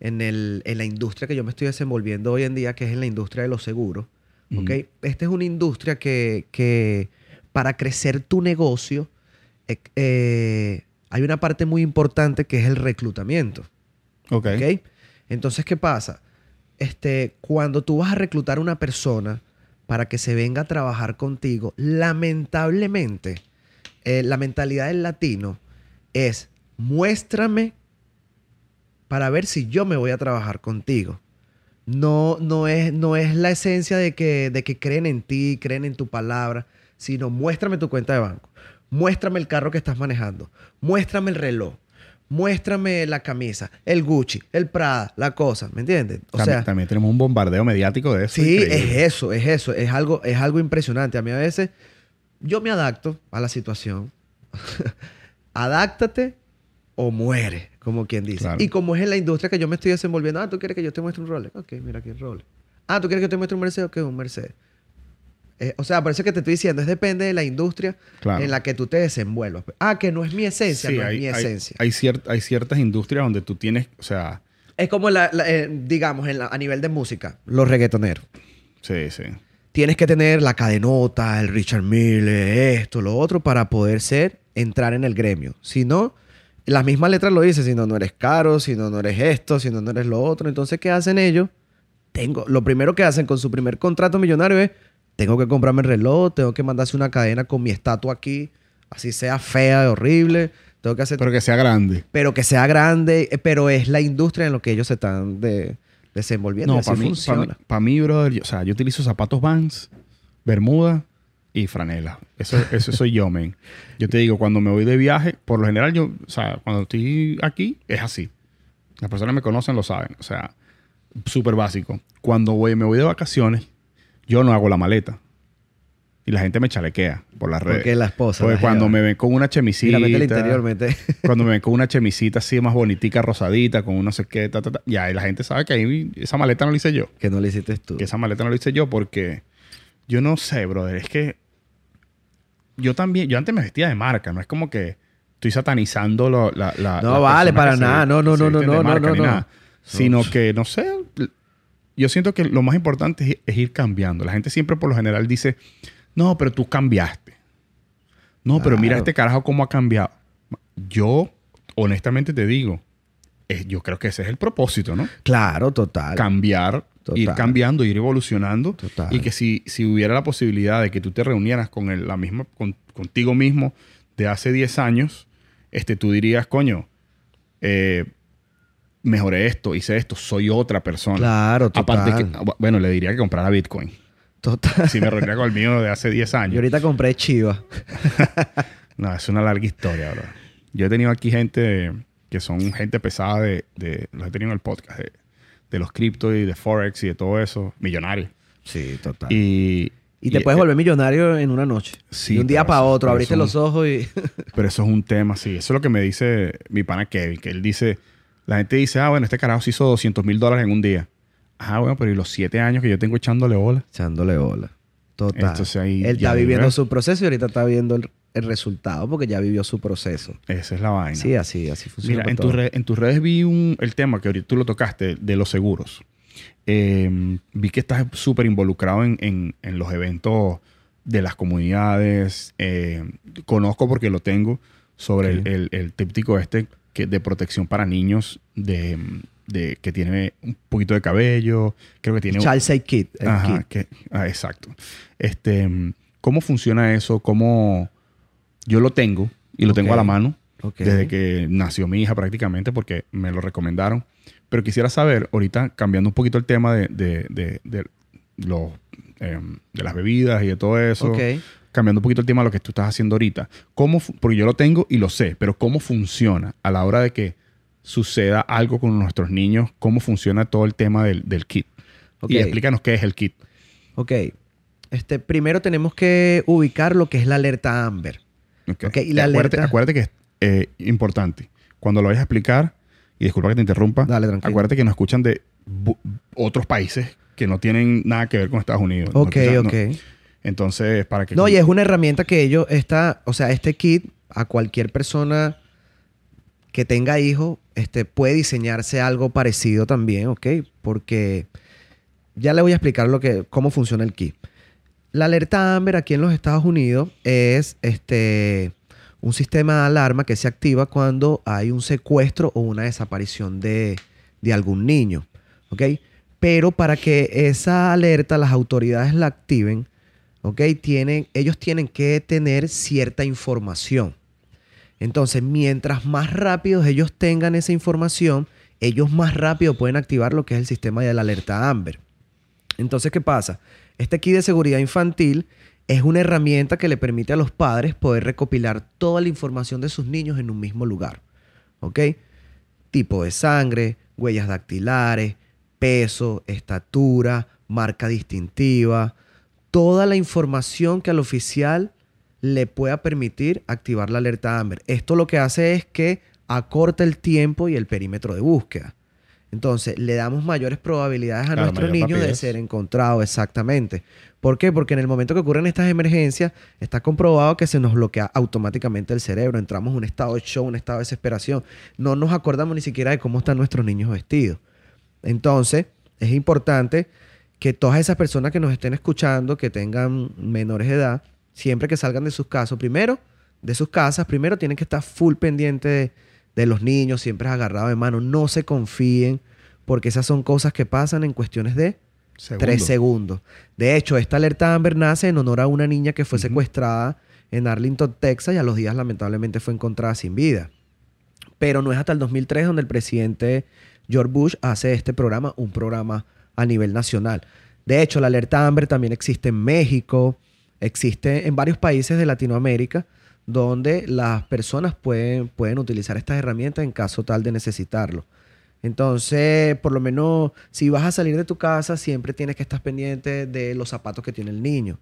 Speaker 2: en, el- en la industria que yo me estoy desenvolviendo hoy en día, que es en la industria de los seguros, Esta es una industria que, que para crecer tu negocio eh, eh, hay una parte muy importante que es el reclutamiento.
Speaker 1: Ok.
Speaker 2: ¿ok? Entonces, ¿qué pasa? Este, cuando tú vas a reclutar a una persona para que se venga a trabajar contigo, lamentablemente, eh, la mentalidad del latino es muéstrame para ver si yo me voy a trabajar contigo. No, no, es, no es la esencia de que, de que creen en ti, creen en tu palabra, sino muéstrame tu cuenta de banco, muéstrame el carro que estás manejando, muéstrame el reloj, muéstrame la camisa, el Gucci, el Prada, la cosa, ¿me entiendes? O
Speaker 1: también,
Speaker 2: sea,
Speaker 1: también tenemos un bombardeo mediático de eso.
Speaker 2: Sí,
Speaker 1: increíble.
Speaker 2: es eso, es eso, es algo, es algo impresionante. A mí a veces yo me adapto a la situación. Adáctate o muere, como quien dice.
Speaker 1: Claro.
Speaker 2: Y como es en la industria que yo me estoy desenvolviendo, ah, tú quieres que yo te muestre un Rolex. Ok, mira aquí el Rolex. Ah, tú quieres que yo te muestre un Mercedes. Ok, un Mercedes. Eh, o sea, por eso que te estoy diciendo, es depende de la industria
Speaker 1: Claro.
Speaker 2: en la que tú te desenvuelvas. Ah, que no es mi esencia,
Speaker 1: Sí,
Speaker 2: no
Speaker 1: hay,
Speaker 2: es mi esencia.
Speaker 1: Hay, hay ciertas industrias donde tú tienes, o sea,
Speaker 2: Es como, la, la- eh, digamos, en la- a nivel de música, los reggaetoneros.
Speaker 1: sí, sí.
Speaker 2: tienes que tener la cadenota, el Richard Mille, esto, lo otro, para poder ser, entrar en el gremio. Si no, las mismas letras lo dicen, si no, no eres caro, si no, no eres esto, si no, no eres lo otro. Entonces, ¿qué hacen ellos? Tengo, lo primero que hacen con su primer contrato millonario es, tengo que comprarme el reloj, tengo que mandarse una cadena con mi estatua aquí, así sea fea horrible, tengo que hacer...
Speaker 1: Pero que sea grande.
Speaker 2: pero que sea grande, eh, pero es la industria en lo que ellos se están de- desenvolviendo.
Speaker 1: No, para mí, para mí, pa' mí, brother, yo- o sea, yo utilizo zapatos Vans, bermuda y franela. Eso, eso soy yo, men. Yo te digo, cuando me voy de viaje, por lo general yo, o sea, cuando estoy aquí, es así. Las personas me conocen lo saben. O sea, súper básico. Cuando voy, me voy de vacaciones, yo no hago la maleta. Y la gente me chalequea por las redes.
Speaker 2: Porque la esposa.
Speaker 1: Porque
Speaker 2: la
Speaker 1: cuando me ven con una chemisita.
Speaker 2: Mira, el interior, mete.
Speaker 1: Cuando me ven con una chemisita así más bonitica, rosadita, con un no sé qué, ta, ta, ta, ya, y la gente sabe que ahí esa maleta no la hice yo.
Speaker 2: que no le hiciste tú.
Speaker 1: Que esa maleta no la hice yo porque yo no sé, brother. Es que yo también, yo antes me vestía de marca, no es como que estoy satanizando lo- la, la-
Speaker 2: No vale, para
Speaker 1: se-
Speaker 2: nada. No, no,
Speaker 1: se
Speaker 2: no, no, no, no, no, no.
Speaker 1: nada. Sino que, no sé, yo siento que lo más importante es, es ir cambiando. La gente siempre por lo general dice, no, pero tú cambiaste. No, pero mira
Speaker 2: Claro.
Speaker 1: este carajo cómo ha cambiado. Yo, honestamente te digo, yo creo que ese es el propósito, ¿no?
Speaker 2: Claro, total.
Speaker 1: Cambiar,
Speaker 2: Total.
Speaker 1: ir cambiando, ir evolucionando.
Speaker 2: Total.
Speaker 1: Y que si, si hubiera la posibilidad de que tú te reunieras con el- la misma, con- contigo mismo de hace 10 años, este, tú dirías, coño, eh, mejoré esto, hice esto, soy otra persona.
Speaker 2: Claro, total.
Speaker 1: Aparte que, bueno, le diría que comprara Bitcoin.
Speaker 2: Total.
Speaker 1: Si me reunía con el mío de hace 10
Speaker 2: Yo
Speaker 1: años.
Speaker 2: ahorita compré Chiva.
Speaker 1: No, es una larga historia, bro. Yo he tenido aquí gente que son gente pesada de, de los he tenido en el podcast, de, de los cripto y de Forex y de todo eso, millonarios.
Speaker 2: Sí, total.
Speaker 1: Y,
Speaker 2: Y te
Speaker 1: Y,
Speaker 2: puedes
Speaker 1: eh,
Speaker 2: volver millonario en una noche.
Speaker 1: Sí,
Speaker 2: de un día para otro, abriste los ojos y...
Speaker 1: Pero eso es un tema, sí. Eso es lo que me dice mi pana Kevin, que él dice, la gente dice, ah, bueno, este carajo se hizo 200 mil dólares en un día. Ah, bueno, pero ¿y los siete años que yo tengo echándole bola?
Speaker 2: Echándole bola. Total.
Speaker 1: Entonces ahí
Speaker 2: Él está viviendo su proceso y ahorita está viendo el, el resultado porque ya vivió su proceso.
Speaker 1: Esa es la vaina.
Speaker 2: Sí, así, así funciona.
Speaker 1: Mira, en, tus re- en tus redes vi un, el tema que ahorita tú lo tocaste, de los seguros. Eh, vi que estás súper involucrado en, en- en los eventos de las comunidades. Eh, conozco porque lo tengo sobre el-
Speaker 2: Ok.
Speaker 1: el, el típico este que, de protección para niños de, de- que tiene un poquito de cabello. Creo que tiene...
Speaker 2: Child Side Kit. el
Speaker 1: Ajá,
Speaker 2: kit.
Speaker 1: que- ah, exacto. Este, ¿Cómo funciona eso? ¿Cómo yo lo tengo y lo tengo a la mano? Desde que nació mi hija prácticamente porque me lo recomendaron. Pero quisiera saber, ahorita cambiando un poquito el tema de, de, de, de los, em, de las bebidas y de todo eso,
Speaker 2: Ok.
Speaker 1: cambiando un poquito el tema de lo que tú estás haciendo ahorita, ¿cómo, porque yo lo tengo y lo sé, pero ¿cómo funciona a la hora de que suceda algo con nuestros niños? ¿Cómo funciona todo el tema del, del kit?
Speaker 2: Ok.
Speaker 1: Y explícanos qué es el kit.
Speaker 2: Ok. Este, primero tenemos que ubicar lo que es la alerta Amber. Y la
Speaker 1: acuérdate, que es eh, importante. Cuando lo vayas a explicar, y disculpa que te interrumpa,
Speaker 2: Dale, tranquilo.
Speaker 1: acuérdate que nos escuchan de otros países que no tienen nada que ver con Estados Unidos. No
Speaker 2: Ok,
Speaker 1: escuchan-
Speaker 2: ok.
Speaker 1: no. Entonces, para que...
Speaker 2: No, y es una herramienta que ellos, está, o sea, este kit a cualquier persona que tenga hijos, este, puede diseñarse algo parecido también, ¿ok? Porque ya le voy a explicar lo que, cómo funciona el kit. La alerta Amber aquí en los Estados Unidos es este, un sistema de alarma que se activa cuando hay un secuestro o una desaparición de, de algún niño, ¿ok? Pero para que esa alerta las autoridades la activen, ¿ok? Tienen, ellos tienen que tener cierta información. Entonces, mientras más rápido ellos tengan esa información, ellos más rápido pueden activar lo que es el sistema de la alerta Amber. Entonces, ¿qué pasa? Este kit de seguridad infantil es una herramienta que le permite a los padres poder recopilar toda la información de sus niños en un mismo lugar. ¿Ok? Tipo de sangre, huellas dactilares, peso, estatura, marca distintiva, toda la información que al oficial le pueda permitir activar la alerta Amber. Esto lo que hace es que acorta el tiempo y el perímetro de búsqueda. Entonces, le damos mayores probabilidades a
Speaker 1: Claro,
Speaker 2: nuestro
Speaker 1: mayor
Speaker 2: niño de
Speaker 1: rapidez.
Speaker 2: ser encontrado exactamente. ¿Por qué? Porque en el momento que ocurren estas emergencias, está comprobado que se nos bloquea automáticamente el cerebro. Entramos en un estado de shock, un estado de desesperación. No nos acordamos ni siquiera de cómo están nuestros niños vestidos. Entonces, es importante que todas esas personas que nos estén escuchando, que tengan menores de edad, siempre que salgan de sus casas, primero, de sus casas, primero tienen que estar full pendiente de, de los niños, siempre agarrado de mano. No se confíen, porque esas son cosas que pasan en cuestiones de
Speaker 1: Segundo.
Speaker 2: tres segundos. De hecho, esta alerta Amber nace en honor a una niña que fue secuestrada en Arlington, Texas, y a los días lamentablemente fue encontrada sin vida. Pero no es hasta el 2003 donde el presidente George Bush hace este programa, un programa a nivel nacional. De hecho, la alerta Amber también existe en México, existe en varios países de Latinoamérica, donde las personas pueden, pueden utilizar estas herramientas en caso tal de necesitarlo. Entonces, por lo menos, si vas a salir de tu casa, siempre tienes que estar pendiente de los zapatos que tiene el niño.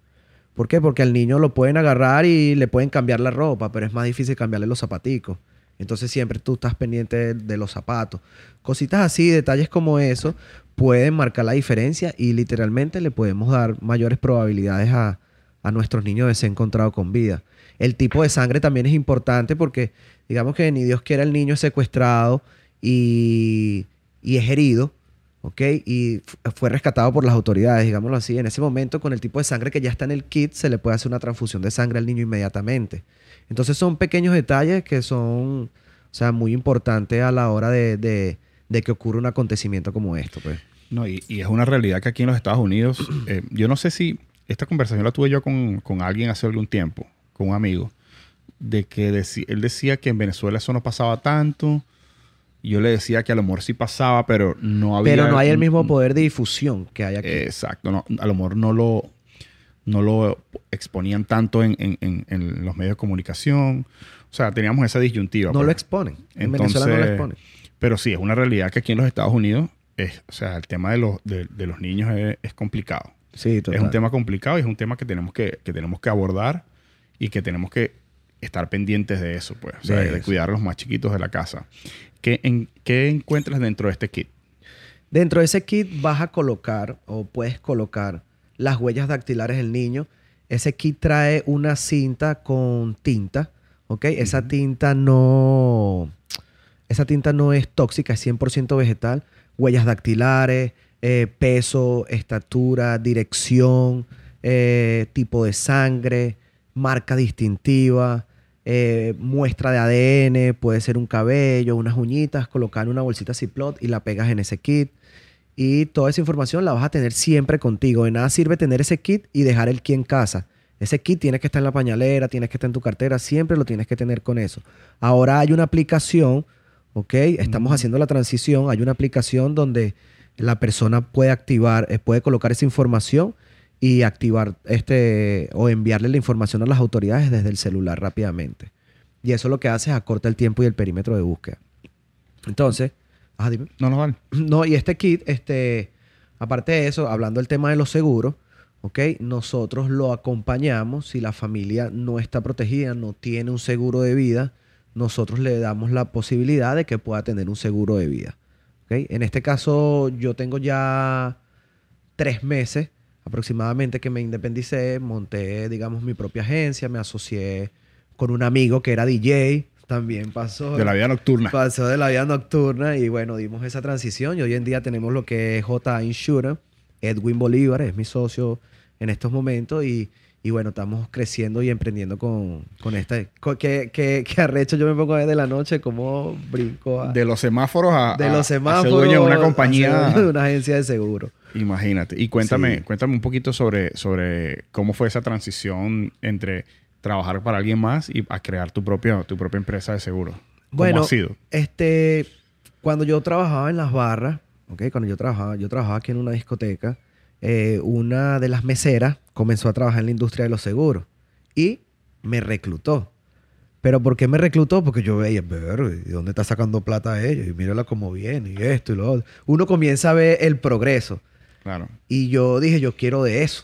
Speaker 2: ¿Por qué? Porque al niño lo pueden agarrar y le pueden cambiar la ropa, pero es más difícil cambiarle los zapaticos. Entonces siempre tú estás pendiente de, los zapatos. Cositas así, detalles como eso, pueden marcar la diferencia y literalmente le podemos dar mayores probabilidades a, a nuestros niños de ser encontrados con vida. El tipo de sangre también es importante porque digamos que ni Dios quiera el niño es secuestrado y, y es herido, ¿ok? Y fue rescatado por las autoridades, digámoslo así. En ese momento, con el tipo de sangre que ya está en el kit, se le puede hacer una transfusión de sangre al niño inmediatamente. Entonces son pequeños detalles que son, o sea, muy importantes a la hora de, de- que ocurra un acontecimiento como esto, pues.
Speaker 1: No, y, y es una realidad que aquí en los Estados Unidos, eh, yo no sé si esta conversación la tuve yo con, con alguien hace algún tiempo, con un amigo, de que él decía que en Venezuela eso no pasaba tanto. Yo le decía que a lo mejor sí pasaba, pero no había.
Speaker 2: Pero no hay el mismo poder de difusión que hay aquí.
Speaker 1: Exacto. No, a lo mejor no lo, no lo exponían tanto en, en- en- en los medios de comunicación. O sea, teníamos esa disyuntiva.
Speaker 2: no
Speaker 1: pues.
Speaker 2: lo exponen. En Venezuela no lo exponen.
Speaker 1: Pero sí, es una realidad que aquí en los Estados Unidos, es, o sea, el tema de los, de, de los niños es, es complicado.
Speaker 2: Sí,
Speaker 1: Es un tema complicado y es un tema que tenemos que, que tenemos que abordar y que tenemos que estar pendientes de eso, pues. O sea,
Speaker 2: De
Speaker 1: cuidar a los más chiquitos de la casa. ¿Qué, en, ¿Qué encuentras dentro de este kit?
Speaker 2: Dentro de ese kit vas a colocar o puedes colocar las huellas dactilares del niño. Ese kit trae una cinta con tinta, ¿ok? Esa tinta no... Esa tinta no es tóxica, es 100% vegetal. Huellas dactilares, eh, peso, estatura, dirección, eh, tipo de sangre, marca distintiva, eh, muestra de ADN, puede ser un cabello, unas uñitas, colocar en una bolsita Ziploc y la pegas en ese kit. Y toda esa información la vas a tener siempre contigo. De nada sirve tener ese kit y dejar el kit en casa. Ese kit tiene que estar en la pañalera, tienes que estar en tu cartera, siempre lo tienes que tener con eso. Ahora hay una aplicación, ¿ok? Estamos haciendo la transición, hay una aplicación donde la persona puede activar, eh, puede colocar esa información y activar este o enviarle la información a las autoridades desde el celular rápidamente. Y eso lo que hace es acorta el tiempo y el perímetro de búsqueda. Entonces, ajá, dime.
Speaker 1: No nos vale.
Speaker 2: No, y este kit, este, aparte de eso, hablando del tema de los seguros, ¿ok? Nosotros lo acompañamos si la familia no está protegida, no tiene un seguro de vida, nosotros le damos la posibilidad de que pueda tener un seguro de vida. ¿ok? En este caso, yo tengo ya tres meses aproximadamente que me independicé, monté, digamos, mi propia agencia, me asocié con un amigo que era DJ, también pasó.
Speaker 1: De la vida nocturna.
Speaker 2: Pasó de la vida nocturna y bueno, dimos esa transición y hoy en día tenemos lo que es J Insurance. Edwin Bolívar es mi socio en estos momentos y, y bueno, estamos creciendo y emprendiendo con, con esta... con- que, que, que arrecho yo me pongo a ver de la noche como brinco a-
Speaker 1: De los semáforos a,
Speaker 2: de los
Speaker 1: a ser
Speaker 2: semáforos.
Speaker 1: dueño de una compañía.
Speaker 2: de una agencia de seguro.
Speaker 1: Imagínate. Y cuéntame,
Speaker 2: Sí.
Speaker 1: cuéntame un poquito sobre, sobre cómo fue esa transición entre trabajar para alguien más y a crear tu propia, tu propia empresa de seguro. ¿Cómo
Speaker 2: Bueno,
Speaker 1: ha sido?
Speaker 2: Este, cuando yo trabajaba en las barras, ¿ok? Cuando yo trabajaba, yo trabajaba aquí en una discoteca, eh, una de las meseras comenzó a trabajar en la industria de los seguros y me reclutó. Pero ¿por qué me reclutó? Porque yo veía, ver, ¿de dónde está sacando plata ella? Y mírala cómo viene, y esto y lo otro. Uno comienza a ver el progreso.
Speaker 1: Claro.
Speaker 2: Y yo dije, yo quiero de eso.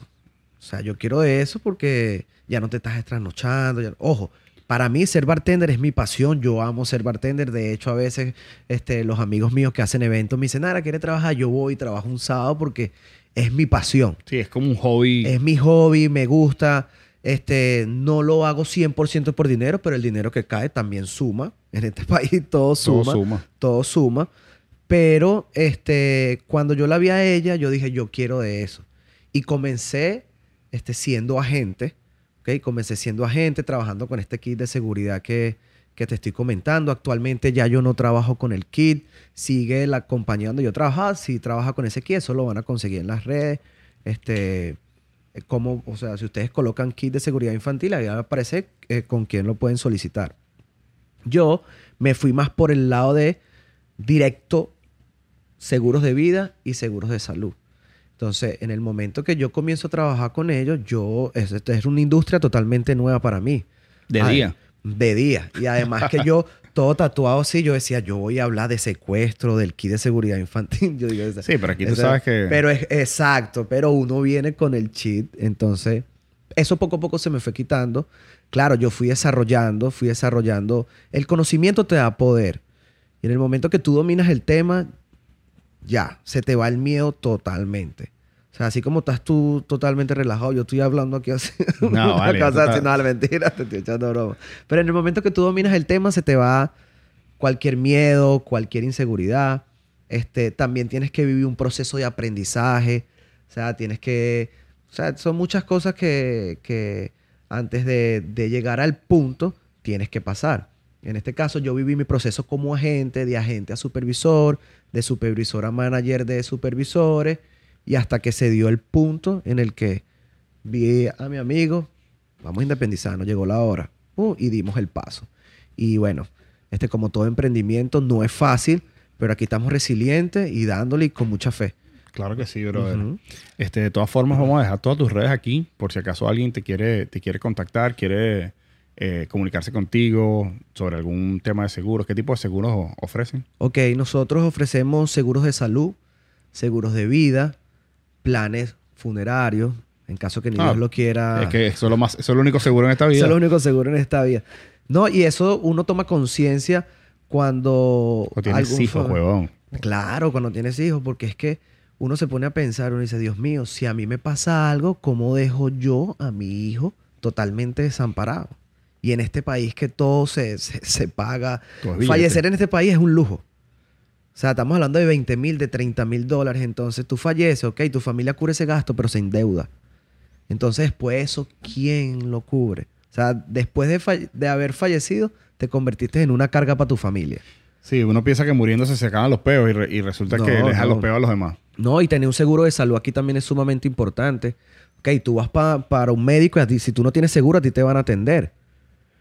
Speaker 2: O sea, yo quiero de eso porque ya no te estás trasnochando. ya- Ojo, para mí ser bartender es mi pasión. Yo amo ser bartender. De hecho, a veces este, los amigos míos que hacen eventos me dicen, Nara, ¿quieres trabajar? Yo voy y trabajo un sábado porque es mi pasión.
Speaker 1: Sí, es como un hobby.
Speaker 2: Es mi hobby, me gusta. Este, no lo hago 100% por dinero, pero el dinero que cae también suma. En este país todo
Speaker 1: todo
Speaker 2: suma
Speaker 1: suma.
Speaker 2: todo suma. Pero este, cuando yo la vi a ella, yo dije, yo quiero de eso. Y comencé este, siendo agente, ¿ok? Comencé siendo agente, trabajando con este kit de seguridad que, que te estoy comentando. Actualmente ya yo no trabajo con el kit, sigue la compañía donde yo trabajaba. Si trabaja con ese kit, eso lo van a conseguir en las redes. Este, eh, como, o sea, si ustedes colocan kit de seguridad infantil, ahí va a aparecer eh, con quién lo pueden solicitar. Yo me fui más por el lado de directo seguros de vida y seguros de salud. Entonces, en el momento que yo comienzo a trabajar con ellos, yo, es, esta es una industria totalmente nueva para mí.
Speaker 1: De
Speaker 2: Ay,
Speaker 1: día.
Speaker 2: De día. Y además que yo, todo tatuado así, yo decía, yo voy a hablar de secuestro, del kit de seguridad infantil. Yo digo, esa-
Speaker 1: Sí, pero aquí tú sabes que-
Speaker 2: Pero es exacto, pero uno viene con el cheat, entonces eso poco a poco se me fue quitando. Claro, yo fui desarrollando, fui desarrollando. El conocimiento te da poder. Y en el momento que tú dominas el tema, ya, se te va el miedo totalmente. O sea, así como estás tú totalmente relajado, yo estoy hablando aquí así.
Speaker 1: No,
Speaker 2: una
Speaker 1: vale,
Speaker 2: así, no, mentira, te estoy echando broma. Pero en el momento que tú dominas el tema, se te va cualquier miedo, cualquier inseguridad. Este, también tienes que vivir un proceso de aprendizaje. O sea, tienes que... O sea, son muchas cosas que, que antes de, de llegar al punto tienes que pasar. En este caso, yo viví mi proceso como agente, de agente a supervisor, de supervisor a manager de supervisores, y hasta que se dio el punto en el que vi a mi amigo, vamos a independizarnos, llegó la hora, uh, y dimos el paso. Y bueno, este como todo emprendimiento no es fácil, pero aquí estamos resilientes y dándole y con mucha fe.
Speaker 1: Claro que sí, brother. Este, de todas formas, vamos a dejar todas tus redes aquí, por si acaso alguien te quiere, te quiere contactar, quiere eh, comunicarse contigo sobre algún tema de seguros. ¿Qué tipo de seguros ofrecen?
Speaker 2: Ok, nosotros ofrecemos seguros de salud, seguros de vida, planes funerario, en caso que ni
Speaker 1: Ah,
Speaker 2: Dios lo quiera.
Speaker 1: Es que eso es, lo más, eso es lo único seguro en esta vida.
Speaker 2: Eso es lo único seguro en esta vida. No, y eso uno toma conciencia cuando...
Speaker 1: O tienes
Speaker 2: algún
Speaker 1: hijos, huevón.
Speaker 2: Claro, cuando tienes hijos, porque es que uno se pone a pensar, uno dice, Dios mío, si a mí me pasa algo, ¿cómo dejo yo a mi hijo totalmente desamparado? Y en este país que todo se, se, se paga, fallecer en este país es un lujo. O sea, estamos hablando de 20 mil, de 30 mil dólares. Entonces tú falleces, ok, tu familia cubre ese gasto, pero se endeuda. Entonces después eso, ¿quién lo cubre? O sea, después de, falle- de haber fallecido, te convertiste en una carga para tu familia.
Speaker 1: Sí, uno piensa que muriéndose se acaban los peos y, re- y resulta
Speaker 2: No,
Speaker 1: que le dejan
Speaker 2: no.
Speaker 1: los peos a los demás.
Speaker 2: No, y tener un seguro de salud aquí también es sumamente importante. Ok, tú vas pa- para un médico y a ti, si tú no tienes seguro, a ti te van a atender.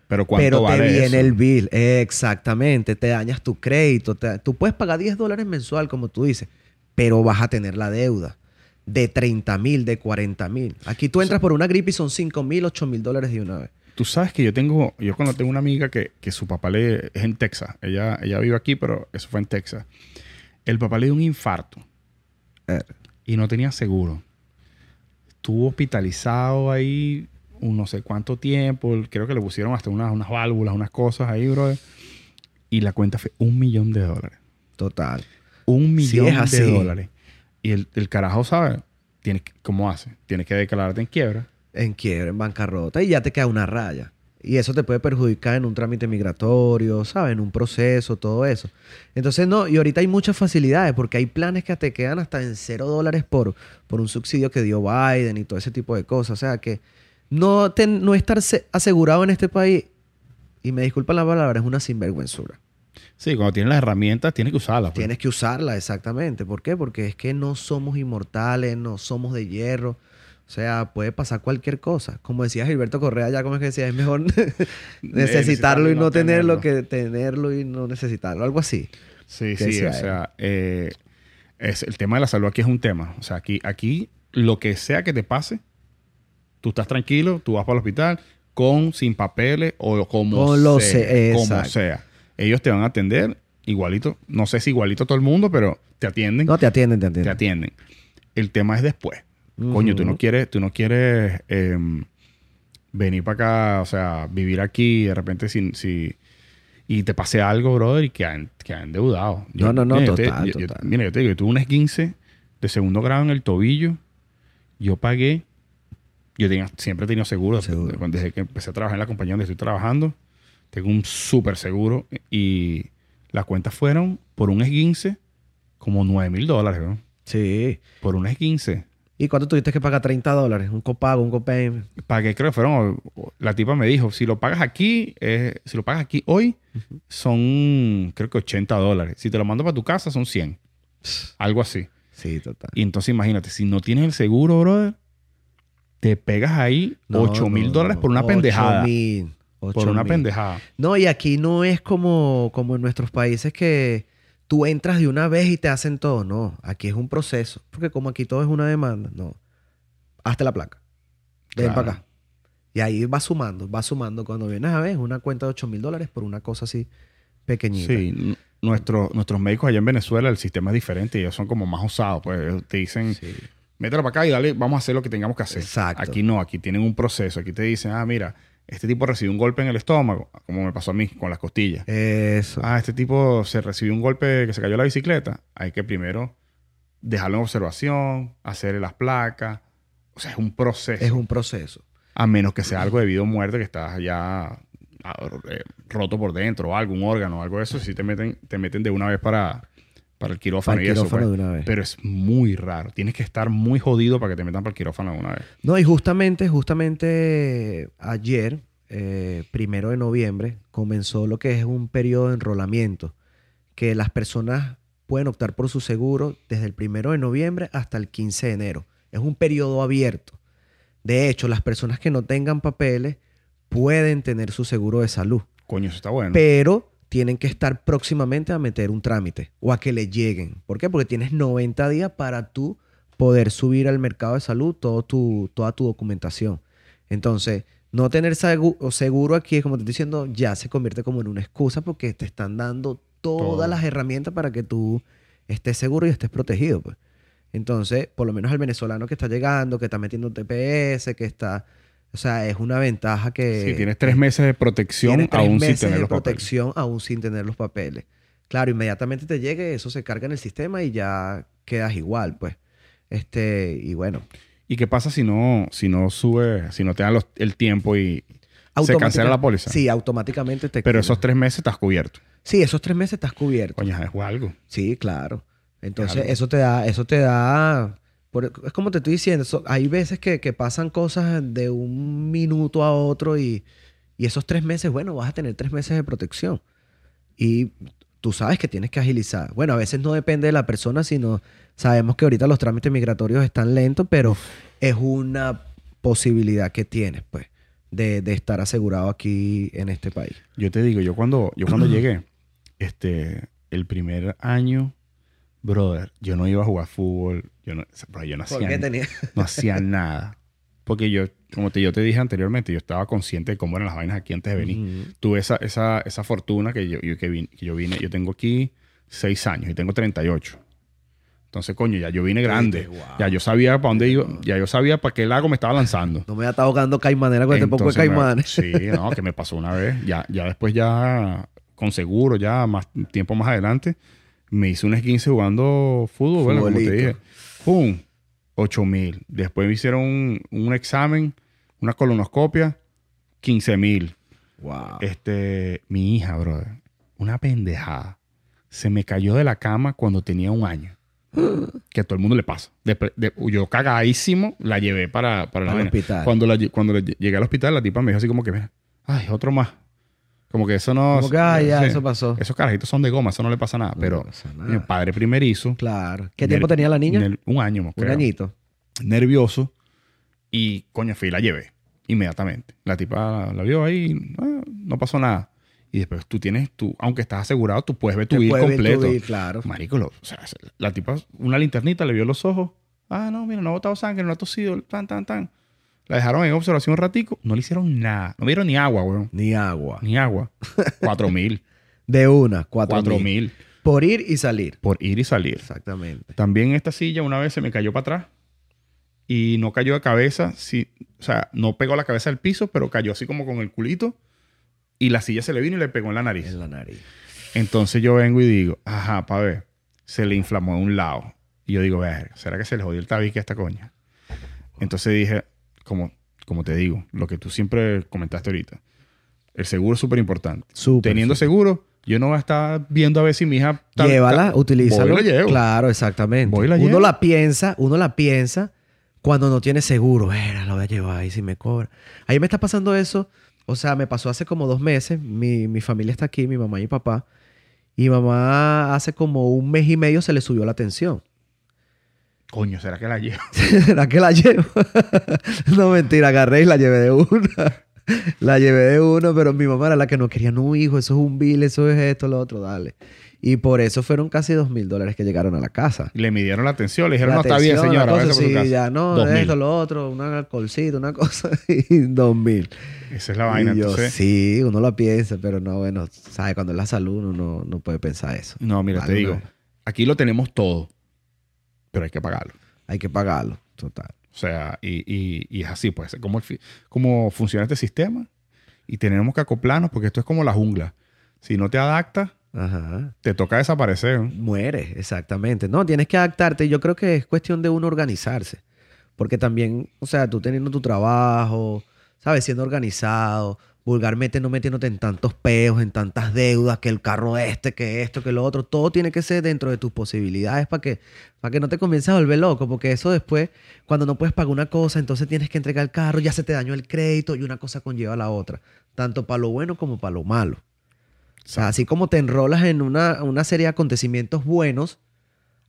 Speaker 1: Pero ¿cuánto
Speaker 2: Pero
Speaker 1: vale
Speaker 2: te viene
Speaker 1: eso?
Speaker 2: el bill. Exactamente. Te dañas tu crédito. te- tú puedes pagar 10 dólares mensual, como tú dices, pero vas a tener la deuda de 30 mil, de 40 mil. Aquí tú entras por una gripe y son 5 mil, 8 mil dólares de una vez.
Speaker 1: Tú sabes que yo tengo, yo cuando tengo una amiga que, que su papá le, es en Texas. Ella, ella vive aquí, pero eso fue en Texas. El papá le dio un infarto
Speaker 2: Eh,
Speaker 1: y no tenía seguro. Estuvo hospitalizado ahí un no sé cuánto tiempo. Creo que le pusieron hasta unas, unas válvulas, unas cosas ahí, brother. Y la cuenta fue un millón de dólares.
Speaker 2: Total.
Speaker 1: Un millón
Speaker 2: así.
Speaker 1: de dólares. Y el, el carajo sabe, tiene, que- ¿cómo hace? Tiene que declararte en quiebra.
Speaker 2: En quiebra, en bancarrota, y ya te queda una raya. Y eso te puede perjudicar en un trámite migratorio, ¿sabes? En un proceso, todo eso. Entonces, no, y ahorita hay muchas facilidades porque hay planes que te quedan hasta en cero dólares por, por un subsidio que dio Biden y todo ese tipo de cosas. O sea que no, ten- no estar se- asegurado en este país, y me disculpan la palabra, es una sinvergüenzura.
Speaker 1: Sí, cuando tienes las herramientas, tienes que usarlas. pues.
Speaker 2: Tienes que usarla, exactamente. ¿Por qué? Porque es que no somos inmortales, no somos de hierro. O sea, puede pasar cualquier cosa. Como decía Gilberto Correa, ya como es que decía, es mejor necesitarlo y no tenerlo que tenerlo y no necesitarlo. Algo así.
Speaker 1: Sí, sí, o sea, eh, es, el tema de la salud aquí es un tema. O sea, aquí, aquí lo que sea que te pase, tú estás tranquilo, tú vas para el hospital con, sin papeles o como
Speaker 2: Con lo
Speaker 1: sea.
Speaker 2: se-
Speaker 1: como sea. Ellos te van a atender igualito, no sé si igualito todo el mundo, pero te atienden,
Speaker 2: No te atienden, te
Speaker 1: te
Speaker 2: atienden.
Speaker 1: atienden. El tema es después. Coño, tú no quieres, tú no quieres em, venir para acá, o sea, vivir aquí de repente si, si y te pase algo, brother, y quedan, quedan endeudados.
Speaker 2: No, no, no,
Speaker 1: mira, yo te-
Speaker 2: total,
Speaker 1: yo- yo-
Speaker 2: total.
Speaker 1: mira, yo te digo, yo tuve un esguince de segundo grado en el tobillo. Yo pagué, yo tenía, siempre he tenido seguro,
Speaker 2: Seguro.
Speaker 1: Desde, que empecé a trabajar en la compañía donde estoy trabajando. Tengo un súper seguro y las cuentas fueron por un esguince como 9 mil dólares, ¿no?
Speaker 2: Sí.
Speaker 1: Por un esguince.
Speaker 2: ¿Y cuánto tuviste que pagar? 30 dólares. Un copago, un copayment.
Speaker 1: Pagué, creo que fueron. La tipa me dijo: si lo pagas aquí, eh, si lo pagas aquí hoy, son creo que 80 dólares. Si te lo mando para tu casa, son 100. Algo así.
Speaker 2: Sí, total.
Speaker 1: Y entonces imagínate, si no tienes el seguro, brother, te pegas ahí
Speaker 2: No,
Speaker 1: 8 mil
Speaker 2: no,
Speaker 1: dólares por una
Speaker 2: Ocho
Speaker 1: pendejada.
Speaker 2: mil,
Speaker 1: Por
Speaker 2: ocho
Speaker 1: una pendejada.
Speaker 2: No, y aquí no es como, como en nuestros países que tú entras de una vez y te hacen todo. No, aquí es un proceso. Porque como aquí todo es una demanda, no. Hazte la placa. Ven
Speaker 1: Claro.
Speaker 2: para acá. Y ahí va sumando, va sumando. Cuando vienes a ver, una cuenta de 8 mil dólares por una cosa así pequeñita.
Speaker 1: Sí, nuestro- nuestros médicos allá en Venezuela, el sistema es diferente ellos son como más osados. Pues te dicen,
Speaker 2: Sí.
Speaker 1: Mételo para acá y dale, vamos a hacer lo que tengamos que hacer.
Speaker 2: Exacto.
Speaker 1: Aquí no, aquí tienen un proceso. Aquí te dicen, ah, mira, este tipo recibió un golpe en el estómago, como me pasó a mí con las costillas.
Speaker 2: Eso.
Speaker 1: Ah, este tipo se recibió un golpe que se cayó la bicicleta. Hay que primero dejarlo en observación, hacerle las placas. O sea, es un proceso.
Speaker 2: es un proceso.
Speaker 1: A menos que sea algo de vida o muerte que estás ya ah, eh, roto por dentro, o algo, un órgano, algo de eso, si te meten, te meten de una vez para, para el quirófano
Speaker 2: Para el
Speaker 1: y eso. pues.
Speaker 2: de una vez.
Speaker 1: Pero es muy raro. Tienes que estar muy jodido para que te metan para el quirófano de una vez.
Speaker 2: No, y justamente, justamente ayer, eh, primero de noviembre, comenzó lo que es un periodo de enrolamiento, que las personas pueden optar por su seguro desde el primero de noviembre hasta el 15 de enero. Es un periodo abierto. De hecho, las personas que no tengan papeles pueden tener su seguro de salud,
Speaker 1: Coño, eso está bueno.
Speaker 2: pero tienen que estar próximamente a meter un trámite o a que le lleguen. ¿Por qué? Porque tienes 90 días para tú poder subir al mercado de salud todo tu, toda tu documentación. Entonces, no tener seguro aquí, como te estoy diciendo, ya se convierte como en una excusa porque te están dando todas
Speaker 1: Todo.
Speaker 2: las herramientas para que tú estés seguro y estés protegido. Pues. Entonces, por lo menos el venezolano que está llegando, que está metiendo TPS, que está... O sea, es una ventaja que...
Speaker 1: Sí, tienes tres meses de protección
Speaker 2: tres
Speaker 1: aún sin tener
Speaker 2: de
Speaker 1: los papeles.
Speaker 2: protección aún sin tener los papeles. Claro, inmediatamente te llegue, eso se carga en el sistema y ya quedas igual, pues. Este, y bueno.
Speaker 1: ¿Y qué pasa si no, si no sube, si no te dan los- el tiempo y se cancela la póliza?
Speaker 2: Sí, automáticamente te
Speaker 1: Pero esos tres meses estás cubierto.
Speaker 2: Sí, esos tres meses estás cubierto.
Speaker 1: Coño, es algo.
Speaker 2: Sí, claro. Entonces,
Speaker 1: Algo.
Speaker 2: eso te da, eso te da. Por- es como te estoy diciendo, so- hay veces que, que pasan cosas de un minuto a otro y, y esos tres meses, bueno, vas a tener tres meses de protección. Y tú sabes que tienes que agilizar. Bueno, a veces no depende de la persona, sino sabemos que ahorita los trámites migratorios están lentos, pero es una posibilidad que tienes, pues, de, de estar asegurado aquí en este país.
Speaker 1: Yo te digo, yo cuando, yo cuando llegué, este, el primer año, brother, yo no iba a jugar fútbol, yo no, bro, yo no hacía, no hacía nada. Porque yo, como te, yo te dije anteriormente, yo estaba consciente de cómo eran las vainas aquí antes de venir. Tuve esa, esa, esa fortuna que yo, yo- que, vine, que yo vine, yo tengo aquí seis años y tengo 38. Entonces, coño, ya yo vine grande.
Speaker 2: wow.
Speaker 1: Ya yo sabía para dónde iba, ya yo sabía para qué lago me estaba lanzando.
Speaker 2: No me voy a estar ahogando caimanera con este poco de caimanes.
Speaker 1: Sí, no, que me pasó una vez. Ya, ya después, ya con seguro, ya más tiempo más adelante, me hice un esguince jugando fútbol, bueno, como te dije. ¡Pum! 8 mil. Después me hicieron un, un examen, una colonoscopia, 15 mil.
Speaker 2: Wow.
Speaker 1: Este, mi hija, brother, una pendejada. Se me cayó de la cama cuando tenía un año. Que a todo el mundo le pasa. De- yo cagadísimo la llevé para, para la
Speaker 2: hospital.
Speaker 1: Cuando, la cuando le lle- llegué al hospital, la tipa me dijo así como que, mira, ay, otro más. Como que eso no...
Speaker 2: Como que, ah, ya,
Speaker 1: sí.
Speaker 2: eso pasó.
Speaker 1: Esos carajitos son de goma, eso no le pasa nada.
Speaker 2: No
Speaker 1: pero
Speaker 2: pasa nada.
Speaker 1: mi padre primerizo.
Speaker 2: Claro. ¿Qué tiempo tenía la niña?
Speaker 1: un año,
Speaker 2: Un
Speaker 1: creo.
Speaker 2: añito.
Speaker 1: Nervioso. Y, coño, fui y la llevé. Inmediatamente. La tipa la vio ahí, ah, no pasó nada. Y después tú tienes, tú, aunque estás asegurado, tú puedes ver tu
Speaker 2: ver tu
Speaker 1: completo.
Speaker 2: bill, claro.
Speaker 1: Marico, lo- o sea, la tipa, una linternita, le vio los ojos. Ah, no, mira, no ha botado sangre, no ha tosido, tan, tan, tan. La dejaron en observación un ratico, no le hicieron nada. No vieron ni agua, weón.
Speaker 2: Ni agua.
Speaker 1: Ni agua. Cuatro mil.
Speaker 2: De una, cuatro,
Speaker 1: Cuatro
Speaker 2: mil.
Speaker 1: mil.
Speaker 2: Por ir y salir.
Speaker 1: Por ir y salir.
Speaker 2: Exactamente.
Speaker 1: También esta silla una vez se me cayó para atrás y no cayó de cabeza, sí, o sea, no pegó la cabeza al piso, pero cayó así como con el culito y la silla se le vino y le pegó en la nariz.
Speaker 2: En la nariz.
Speaker 1: Entonces yo vengo y digo, ajá, pa' ver, se le inflamó de un lado. Y yo digo, ver, ¿será que se le jodió el tabique a esta coña? Entonces dije, como, como te digo, lo que tú siempre comentaste ahorita, el seguro es súper importante. Teniendo seguro, yo no voy a estar viendo a ver si mi hija... ta-
Speaker 2: Llévala,
Speaker 1: ta-
Speaker 2: utilízala.
Speaker 1: Voy y la llevo.
Speaker 2: Claro, exactamente.
Speaker 1: Voy y la
Speaker 2: uno
Speaker 1: llevo.
Speaker 2: la piensa, uno la piensa cuando no tiene seguro. Era, la voy a llevar y si me cobra. Ahí me está pasando eso. O sea, me pasó hace como dos meses. Mi, mi familia está aquí, mi mamá y mi papá. Y mamá hace como un mes y medio se le subió la tensión.
Speaker 1: Coño, ¿será que la llevo?
Speaker 2: ¿Será que la llevo? no, mentira, agarré y la llevé de una. la llevé de uno, pero mi mamá era la que no quería, no, hijo, eso es un bill, eso es esto, lo otro, dale. Y por eso fueron casi dos mil dólares que llegaron a la casa.
Speaker 1: Le midieron la atención, le dijeron,
Speaker 2: La
Speaker 1: no, está bien, señora,
Speaker 2: la cosa,
Speaker 1: por
Speaker 2: sí,
Speaker 1: casa.
Speaker 2: ya, no,
Speaker 1: Dos mil.
Speaker 2: esto, lo otro, un alcoholcito, una cosa, y dos mil.
Speaker 1: Esa es la vaina.
Speaker 2: Y yo,
Speaker 1: Entonces,
Speaker 2: sí, uno lo piensa, pero no, bueno, sabe, cuando es la salud uno no, no puede pensar eso.
Speaker 1: no, mira,
Speaker 2: Vale,
Speaker 1: te digo,
Speaker 2: no.
Speaker 1: aquí lo tenemos todo, pero hay que pagarlo.
Speaker 2: Hay que pagarlo, total.
Speaker 1: O sea, y, y, y es así, pues, cómo, cómo funciona este sistema. Y tenemos que acoplarnos porque esto es como la jungla. Si no te adaptas,
Speaker 2: Ajá.
Speaker 1: te toca desaparecer. ¿no?
Speaker 2: Muere, exactamente. No, tienes que adaptarte. Yo creo que es cuestión de uno organizarse. Porque también, o sea, tú teniendo tu trabajo, ¿sabes? Siendo organizado, vulgarmente no metiéndote en tantos peos, en tantas deudas, que el carro este, que esto, que lo otro. Todo tiene que ser dentro de tus posibilidades para que, para que no te comiences a volver loco. Porque eso después, cuando no puedes pagar una cosa, entonces tienes que entregar el carro, ya se te dañó el crédito y una cosa conlleva a la otra. Tanto para lo bueno como para lo malo. O sea, así como te enrolas en una, una serie de acontecimientos buenos,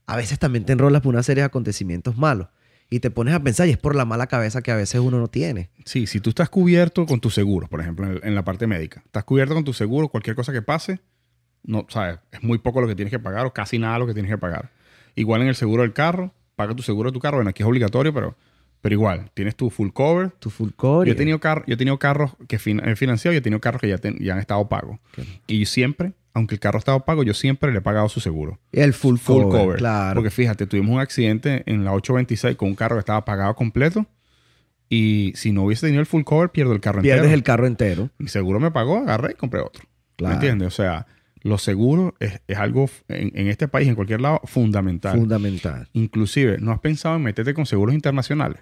Speaker 2: a veces también te enrolas por una serie de acontecimientos malos. Y te pones a pensar, y es por la mala cabeza que a veces uno no tiene.
Speaker 1: Sí, si tú estás cubierto con tu seguro, por ejemplo, en, en la parte médica, estás cubierto con tu seguro, cualquier cosa que pase, no, ¿sabes? Es muy poco lo que tienes que pagar o casi nada lo que tienes que pagar. Igual en el seguro del carro, paga tu seguro de tu carro. Bueno, aquí es obligatorio, pero, pero igual, tienes tu full cover.
Speaker 2: Tu full core.
Speaker 1: Yo he tenido, car- yo he tenido carros que fin- he financiado y he tenido carros que ya, ya han estado pagos. Y siempre, aunque el carro estaba pago, yo siempre le he pagado su seguro.
Speaker 2: El full,
Speaker 1: Full
Speaker 2: cover,
Speaker 1: cover.
Speaker 2: Claro.
Speaker 1: Porque fíjate, tuvimos un accidente en la 826 con un carro que estaba pagado completo. Y si no hubiese tenido el full cover, pierdo el carro
Speaker 2: Pierdes
Speaker 1: entero.
Speaker 2: el carro entero.
Speaker 1: Mi seguro me pagó, agarré y compré otro.
Speaker 2: Claro.
Speaker 1: ¿Me entiendes? O sea, los seguros es, es algo en, en este país, en cualquier lado, fundamental.
Speaker 2: Fundamental.
Speaker 1: Inclusive, ¿no has pensado en meterte con seguros internacionales?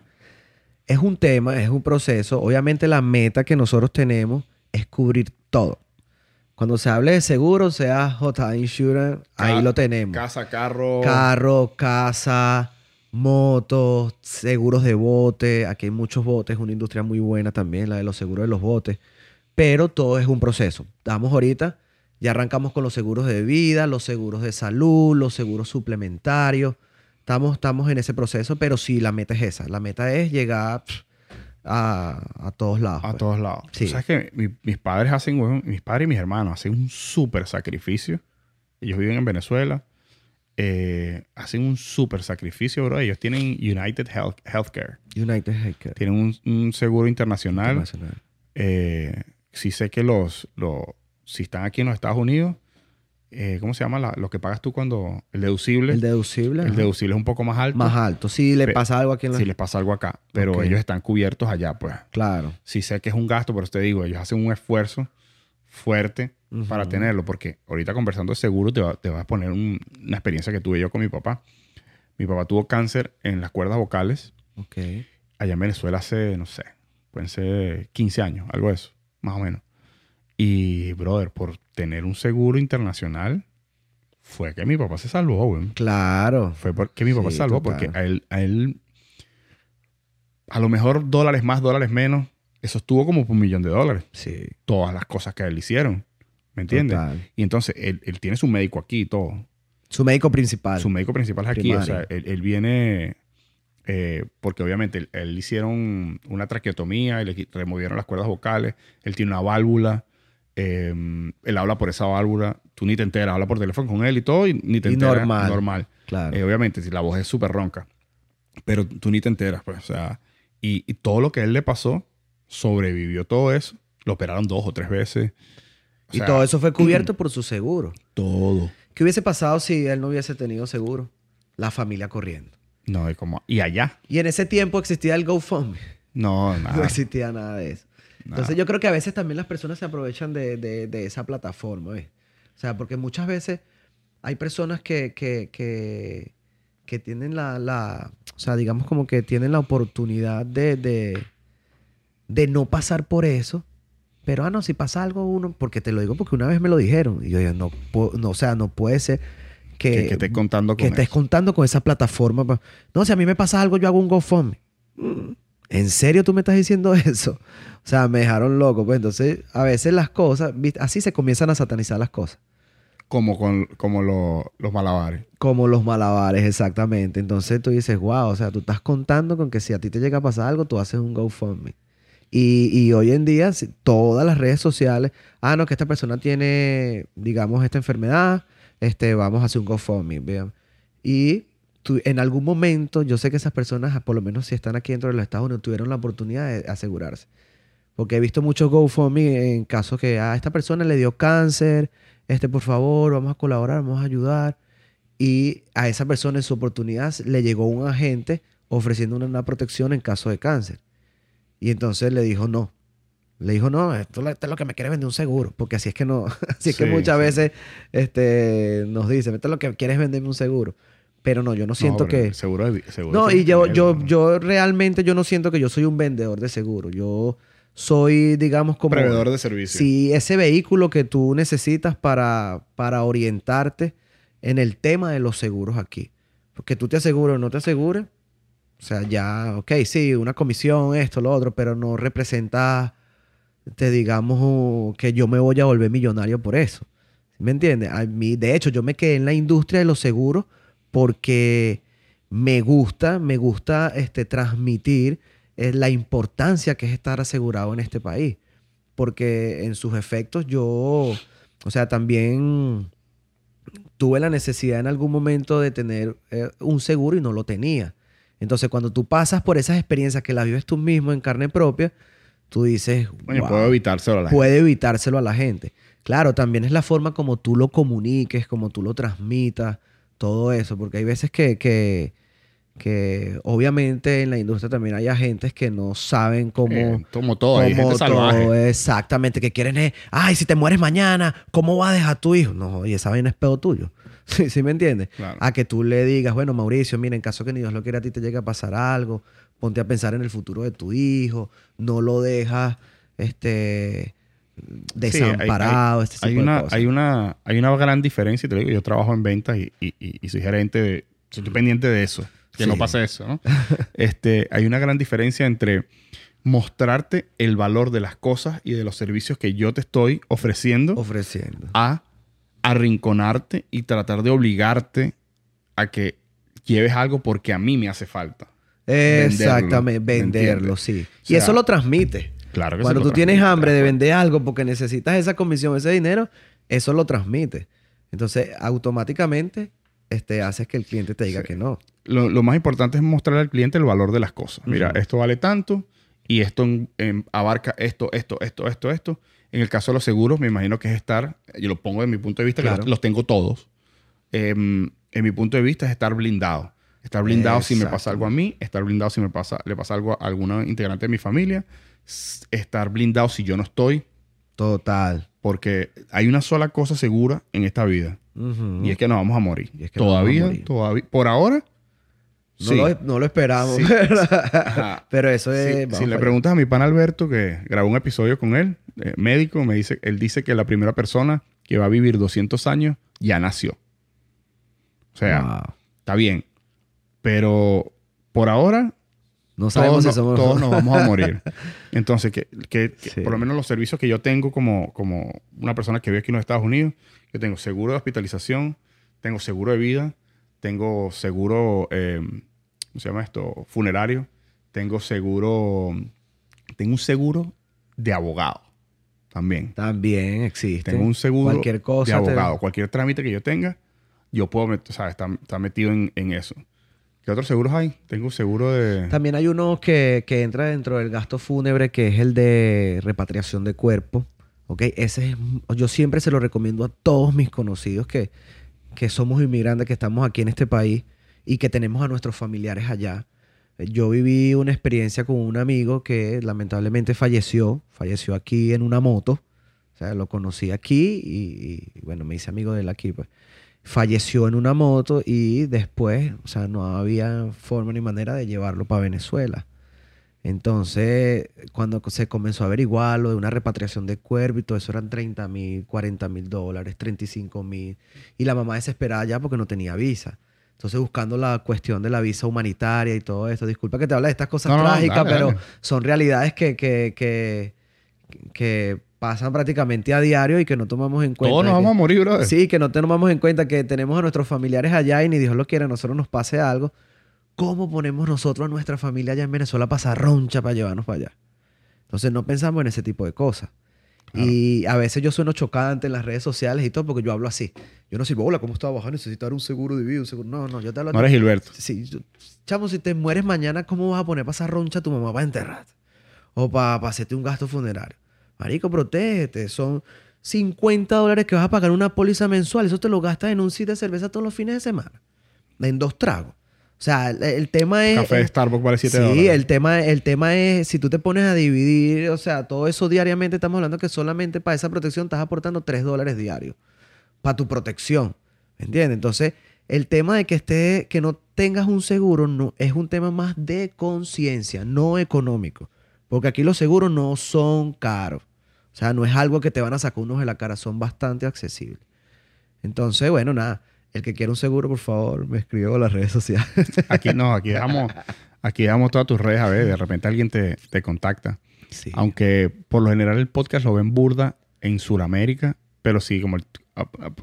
Speaker 2: Es un tema, es un proceso. Obviamente la meta que nosotros tenemos es cubrir todo. Cuando se hable de seguro, sea J Insurance, ahí lo tenemos.
Speaker 1: Casa, carro.
Speaker 2: Carro, casa, motos, seguros de bote. Aquí hay muchos botes, una industria muy buena también, la de los seguros de los botes. Pero todo es un proceso. Estamos ahorita, ya arrancamos con los seguros de vida, los seguros de salud, los seguros suplementarios. Estamos, estamos en ese proceso, pero sí, la meta es esa. La meta es llegar pff, a, a todos lados.
Speaker 1: A
Speaker 2: pues.
Speaker 1: todos lados.
Speaker 2: Sí.
Speaker 1: ¿Sabes que mi- mis padres hacen, mis padres y mis hermanos hacen un súper sacrificio. Ellos viven en Venezuela. eh, hacen un súper sacrificio, bro. Ellos tienen United Health, Healthcare.
Speaker 2: United Healthcare
Speaker 1: Tienen un, un seguro internacional.
Speaker 2: Internacional.
Speaker 1: Eh, sí sé que los, los... Si están aquí en los Estados Unidos, eh, ¿cómo se llama? La- lo que pagas tú cuando... El deducible.
Speaker 2: El deducible.
Speaker 1: el
Speaker 2: ajá.
Speaker 1: deducible es un poco más alto.
Speaker 2: Más alto. Si le pasa algo aquí en la...
Speaker 1: Si les pasa algo acá. Pero ellos están cubiertos allá, pues.
Speaker 2: Claro.
Speaker 1: sí sé que es un gasto, pero te digo, ellos hacen un esfuerzo fuerte para tenerlo, porque ahorita conversando de seguro te va, te va a poner un- una experiencia que tuve yo con mi papá. Mi papá tuvo cáncer en las cuerdas vocales
Speaker 2: Ok.
Speaker 1: allá en Venezuela hace, no sé, pueden ser 15 años, algo de eso, más o menos. Y, brother, por tener un seguro internacional, fue que mi papá se salvó, güey.
Speaker 2: Claro.
Speaker 1: Fue porque mi papá
Speaker 2: Sí,
Speaker 1: se salvó,
Speaker 2: total.
Speaker 1: porque a él, a él, a lo mejor dólares más, dólares menos, eso estuvo como por un millón de dólares
Speaker 2: Sí.
Speaker 1: todas las cosas que a él hicieron. ¿Me entiendes?
Speaker 2: Total.
Speaker 1: Y entonces él, él tiene su médico aquí y todo.
Speaker 2: Su médico principal.
Speaker 1: Su médico principal es aquí. O sea, él, él viene eh, porque obviamente él, él hicieron una traqueotomía y le removieron las cuerdas vocales. Él tiene una válvula. Eh, él habla por esa válvula. Tú ni te enteras. Habla por teléfono con él y todo y ni te
Speaker 2: Y
Speaker 1: enteras.
Speaker 2: normal.
Speaker 1: Normal.
Speaker 2: Claro.
Speaker 1: Eh, obviamente, si la voz es súper ronca. Pero tú ni te enteras, pues. O sea, y, y todo lo que a él le pasó, sobrevivió todo eso. Lo operaron dos o tres veces. O
Speaker 2: y
Speaker 1: sea,
Speaker 2: todo eso fue cubierto por su seguro.
Speaker 1: Todo.
Speaker 2: ¿Qué hubiese pasado si él no hubiese tenido seguro? La familia corriendo.
Speaker 1: No, y como... Y allá.
Speaker 2: Y en ese tiempo existía el GoFundMe.
Speaker 1: No,
Speaker 2: No
Speaker 1: nada.
Speaker 2: existía nada de eso. Entonces yo creo que a veces también las personas se aprovechan de, de- de esa plataforma, ¿ves? O sea, porque muchas veces hay personas que, que, que, que tienen la, la, o sea, digamos como que tienen la oportunidad de, de, de no pasar por eso. Pero, ah, no, si pasa algo uno, porque te lo digo porque una vez me lo dijeron. Y yo dije, no, no o sea, no puede ser que,
Speaker 1: que, que estés contando
Speaker 2: que
Speaker 1: con
Speaker 2: estés
Speaker 1: eso.
Speaker 2: contando con esa plataforma. No, si a mí me pasa algo, yo hago un GoFundMe. Mm, ¿En serio tú me estás diciendo eso? O sea, me dejaron loco. Pues entonces, a veces las cosas, así se comienzan a satanizar las cosas.
Speaker 1: Como, con, como lo- los malabares.
Speaker 2: Como los malabares, exactamente. Entonces tú dices, wow, o sea, tú estás contando con que si a ti te llega a pasar algo, tú haces un GoFundMe. Y, y hoy en día, si- todas las redes sociales, ah, no, que esta persona tiene, digamos, esta enfermedad, este, vamos a hacer un GoFundMe. vean. Y en algún momento, yo sé que esas personas, por lo menos si están aquí dentro de los Estados Unidos, tuvieron la oportunidad de asegurarse. Porque he visto muchos GoFundMe en casos que a esta persona le dio cáncer, este, por favor, vamos a colaborar, vamos a ayudar. Y a esa persona en su oportunidad le llegó un agente ofreciendo una, una protección en caso de cáncer. Y entonces le dijo no. Le dijo, no, esto, es lo que me quiere vender un seguro. Porque así es que no, así es que muchas
Speaker 1: sí.
Speaker 2: veces este, nos dicen, esto es lo que quieres venderme un seguro. Pero no, yo no siento
Speaker 1: No,
Speaker 2: que...
Speaker 1: Seguro de, seguro
Speaker 2: No, y yo, yo, yo realmente yo no siento que yo soy un vendedor de seguro. Yo soy, digamos, como...
Speaker 1: Proveedor de servicio.
Speaker 2: Sí, ese vehículo que tú necesitas para, para orientarte en el tema de los seguros aquí. Porque tú te aseguras o no te asegures. O sea, ya, ok, sí, una comisión, esto, lo otro, pero no representa, te digamos, que yo me voy a volver millonario por eso. ¿Me entiendes? A mí, de hecho, yo me quedé en la industria de los seguros porque me gusta, me gusta este, transmitir eh, la importancia que es estar asegurado en este país. Porque en sus efectos yo, o sea, también tuve la necesidad en algún momento de tener eh, un seguro y no lo tenía. Entonces, cuando tú pasas por esas experiencias que las vives tú mismo en carne propia, tú dices, "Wow,
Speaker 1: puedo evitárselo a la gente.
Speaker 2: puede evitárselo a la gente. Claro, también es la forma como tú lo comuniques, como tú lo transmitas, todo eso, porque hay veces que, que, que obviamente en la industria también hay agentes que no saben cómo...
Speaker 1: Eh, como todo, hay gente salvaje.
Speaker 2: exactamente, que quieren es, ay, si te mueres mañana, ¿cómo vas a dejar a tu hijo? No, y esa vaina es pedo tuyo. ¿Sí, ¿Sí me entiendes? A que tú le digas, bueno, Mauricio, mira, en caso que ni Dios lo quiera, a ti te llegue a pasar algo, ponte a pensar en el futuro de tu hijo, no lo dejas este, desamparado,
Speaker 1: hay, este una, Hay una, hay una gran diferencia, te digo, yo trabajo en ventas y, y, soy gerente de, estoy pendiente de eso, que no pase eso, ¿no? este, hay una gran diferencia entre mostrarte el valor de las cosas y de los servicios que yo te estoy ofreciendo,
Speaker 2: ofreciendo.
Speaker 1: a arrinconarte y tratar de obligarte a que lleves algo porque a mí me hace falta.
Speaker 2: Exactamente, venderlo, sí. y eso lo transmite.
Speaker 1: Claro que
Speaker 2: Cuando tú tienes hambre de vender algo porque necesitas esa comisión, ese dinero, eso lo transmite. Entonces, automáticamente este, haces que el cliente te diga que no.
Speaker 1: Lo, más importante es mostrar al cliente el valor de las cosas. Mira, esto vale tanto y esto abarca esto, esto, esto, esto, esto. En el caso de los seguros, me imagino que es estar, yo lo pongo de mi punto de vista, que los, tengo todos. Em, en mi punto de vista es estar blindado. Estar blindado si me pasa algo a mí, estar blindado si me pasa, le pasa algo a alguna integrante de mi familia, estar blindado si yo no estoy.
Speaker 2: Total.
Speaker 1: Porque hay una sola cosa segura en esta vida. Y es que nos vamos a morir. todavía, todavía. Por ahora.
Speaker 2: No, lo, no lo, esperamos. Pero eso es.
Speaker 1: Si le preguntas a mi pan Alberto, que grabó un episodio con él, eh, médico, me dice, él dice que la primera persona que va a vivir 200 años ya nació. O sea, está bien. Pero por ahora
Speaker 2: no sabemos
Speaker 1: todos,
Speaker 2: si somos...
Speaker 1: todos nos vamos a morir. Entonces, que, que, por lo menos los servicios que yo tengo como, como una persona que vive aquí en los Estados Unidos, yo tengo seguro de hospitalización, tengo seguro de vida, tengo seguro, eh, ¿cómo se llama esto? Funerario, tengo seguro, tengo un seguro de abogado también.
Speaker 2: También existe.
Speaker 1: Tengo un seguro cualquier cosa de abogado. Cualquier trámite que yo tenga, yo puedo, o sea, está, metido en, en eso. ¿Qué otros seguros hay? Tengo seguro de...
Speaker 2: También hay uno que, entra dentro del gasto fúnebre, que es el de repatriación de cuerpo. ¿Ok? Ese es... Yo siempre se lo recomiendo a todos mis conocidos que, que somos inmigrantes, que estamos aquí en este país y que tenemos a nuestros familiares allá. Yo viví una experiencia con un amigo que lamentablemente falleció. Falleció aquí en una moto. O sea, lo conocí aquí y, y bueno, me hice amigo de él aquí. Pues falleció en una moto y después, o sea, no había forma ni manera de llevarlo para Venezuela. Entonces, cuando se comenzó a averiguar lo de una repatriación de cuerpo y todo eso eran 30 mil, 40 mil dólares, 35 mil. Y la mamá desesperada ya porque no tenía visa. Entonces, buscando la cuestión de la visa humanitaria y todo esto. Disculpa que te hable de estas cosas trágicas, pero son realidades que, que, que, que pasan prácticamente a diario y que no tomamos en cuenta.
Speaker 1: Todos nos vamos a morir, brother.
Speaker 2: Sí, que no tomamos en cuenta que tenemos a nuestros familiares allá y ni Dios lo quiera, a nosotros nos pase algo. ¿Cómo ponemos nosotros a nuestra familia allá en Venezuela a pasar roncha para llevarnos para allá? Entonces no pensamos en ese tipo de cosas. Y a veces yo sueno chocante en las redes sociales y todo porque yo hablo así. Yo no digo, hola, ¿cómo estás bajando? Necesitar un seguro de vida, un seguro. No, no, yo te hablo.
Speaker 1: No eres Gilberto.
Speaker 2: Sí, chamo, si te mueres mañana, ¿cómo vas a poner a pasar roncha a tu mamá para enterrar? O para, para hacerte un gasto funerario. Marico, protégete. Son 50 dólares que vas a pagar una póliza mensual. Eso te lo gastas en un sitio de cerveza todos los fines de semana. En dos tragos. O sea, el, tema es...
Speaker 1: Café de Starbucks vale 7
Speaker 2: dólares. Sí, el tema, el tema es, si tú te pones a dividir, o sea, todo eso diariamente, estamos hablando que solamente para esa protección estás aportando 3 dólares diarios. Para tu protección. ¿Me entiendes? Entonces, el tema de que, esté, que no tengas un seguro no, es un tema más de conciencia, no económico. Porque aquí los seguros no son caros. O sea, no es algo que te van a sacar unos de la cara, son bastante accesibles. Entonces, bueno, nada. El que quiera un seguro, por favor, me escribe en las redes sociales.
Speaker 1: Aquí no, aquí dejamos, aquí dejamos todas tus redes a ver, de repente alguien te, contacta. Aunque por lo general el podcast lo ven burda en Sudamérica, pero sí, como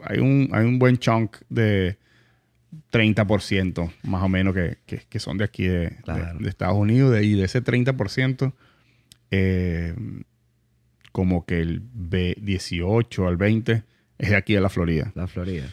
Speaker 1: hay, un, hay un buen chunk de 30% más o menos que, son de aquí de, Estados Unidos, y de ese 30%, eh, como que el B18 al 20 es de aquí de la Florida.
Speaker 2: La Florida.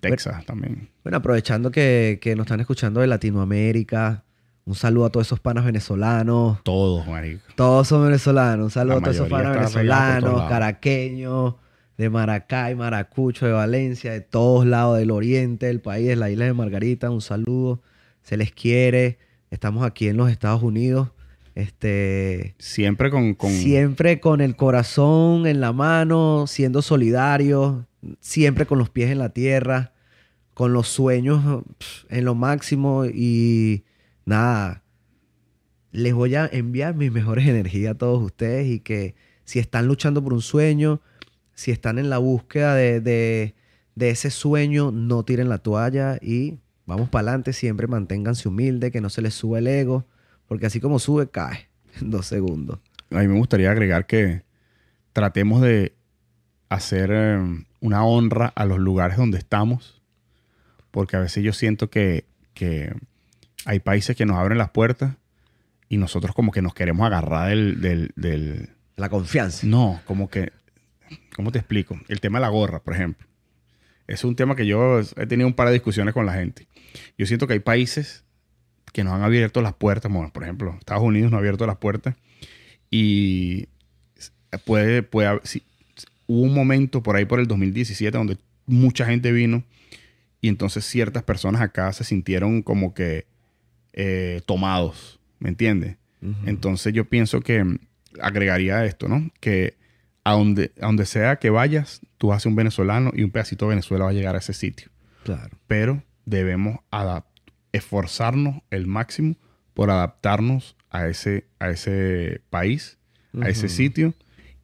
Speaker 1: Texas también.
Speaker 2: Bueno, aprovechando que, nos están escuchando de Latinoamérica, un saludo a todos esos panas venezolanos.
Speaker 1: Todos, marico.
Speaker 2: Todos son venezolanos. Un saludo a todos esos panas venezolanos, caraqueños, de Maracay, Maracucho, de Valencia, de todos lados del oriente del país, de la isla de Margarita. Un saludo. Se les quiere. Estamos aquí en los Estados Unidos. Este,
Speaker 1: siempre con, con...
Speaker 2: Siempre con el corazón en la mano, siendo solidarios, siempre con los pies en la tierra, con los sueños en lo máximo. Y nada, les voy a enviar mis mejores energías a todos ustedes y que si están luchando por un sueño, si están en la búsqueda de, de, ese sueño, no tiren la toalla y vamos para adelante, siempre manténganse humildes, que no se les suba el ego, porque así como sube, cae en dos segundos.
Speaker 1: A mí me gustaría agregar que tratemos de hacer em, una honra a los lugares donde estamos, porque a veces yo siento que, que hay países que nos abren las puertas y nosotros como que nos queremos agarrar del, del,
Speaker 2: La confianza.
Speaker 1: No, como que... ¿Cómo te explico? El tema de la gorra, por ejemplo. Es un tema que yo he tenido un par de discusiones con la gente. Yo siento que hay países que nos han abierto las puertas. Bueno, por ejemplo, Estados Unidos nos ha abierto las puertas. Y puede, puede hubo un momento por ahí por el 2017 donde mucha gente vino y entonces ciertas personas acá se sintieron como que eh, tomados ¿Me entiendes? Entonces yo pienso que mm, agregaría esto, ¿no? Que a donde, a donde sea que vayas, tú haces un venezolano y un pedacito de Venezuela va a llegar a ese sitio.
Speaker 2: Claro.
Speaker 1: Pero debemos esforzarnos el máximo por adaptarnos a ese, a ese país, a ese sitio.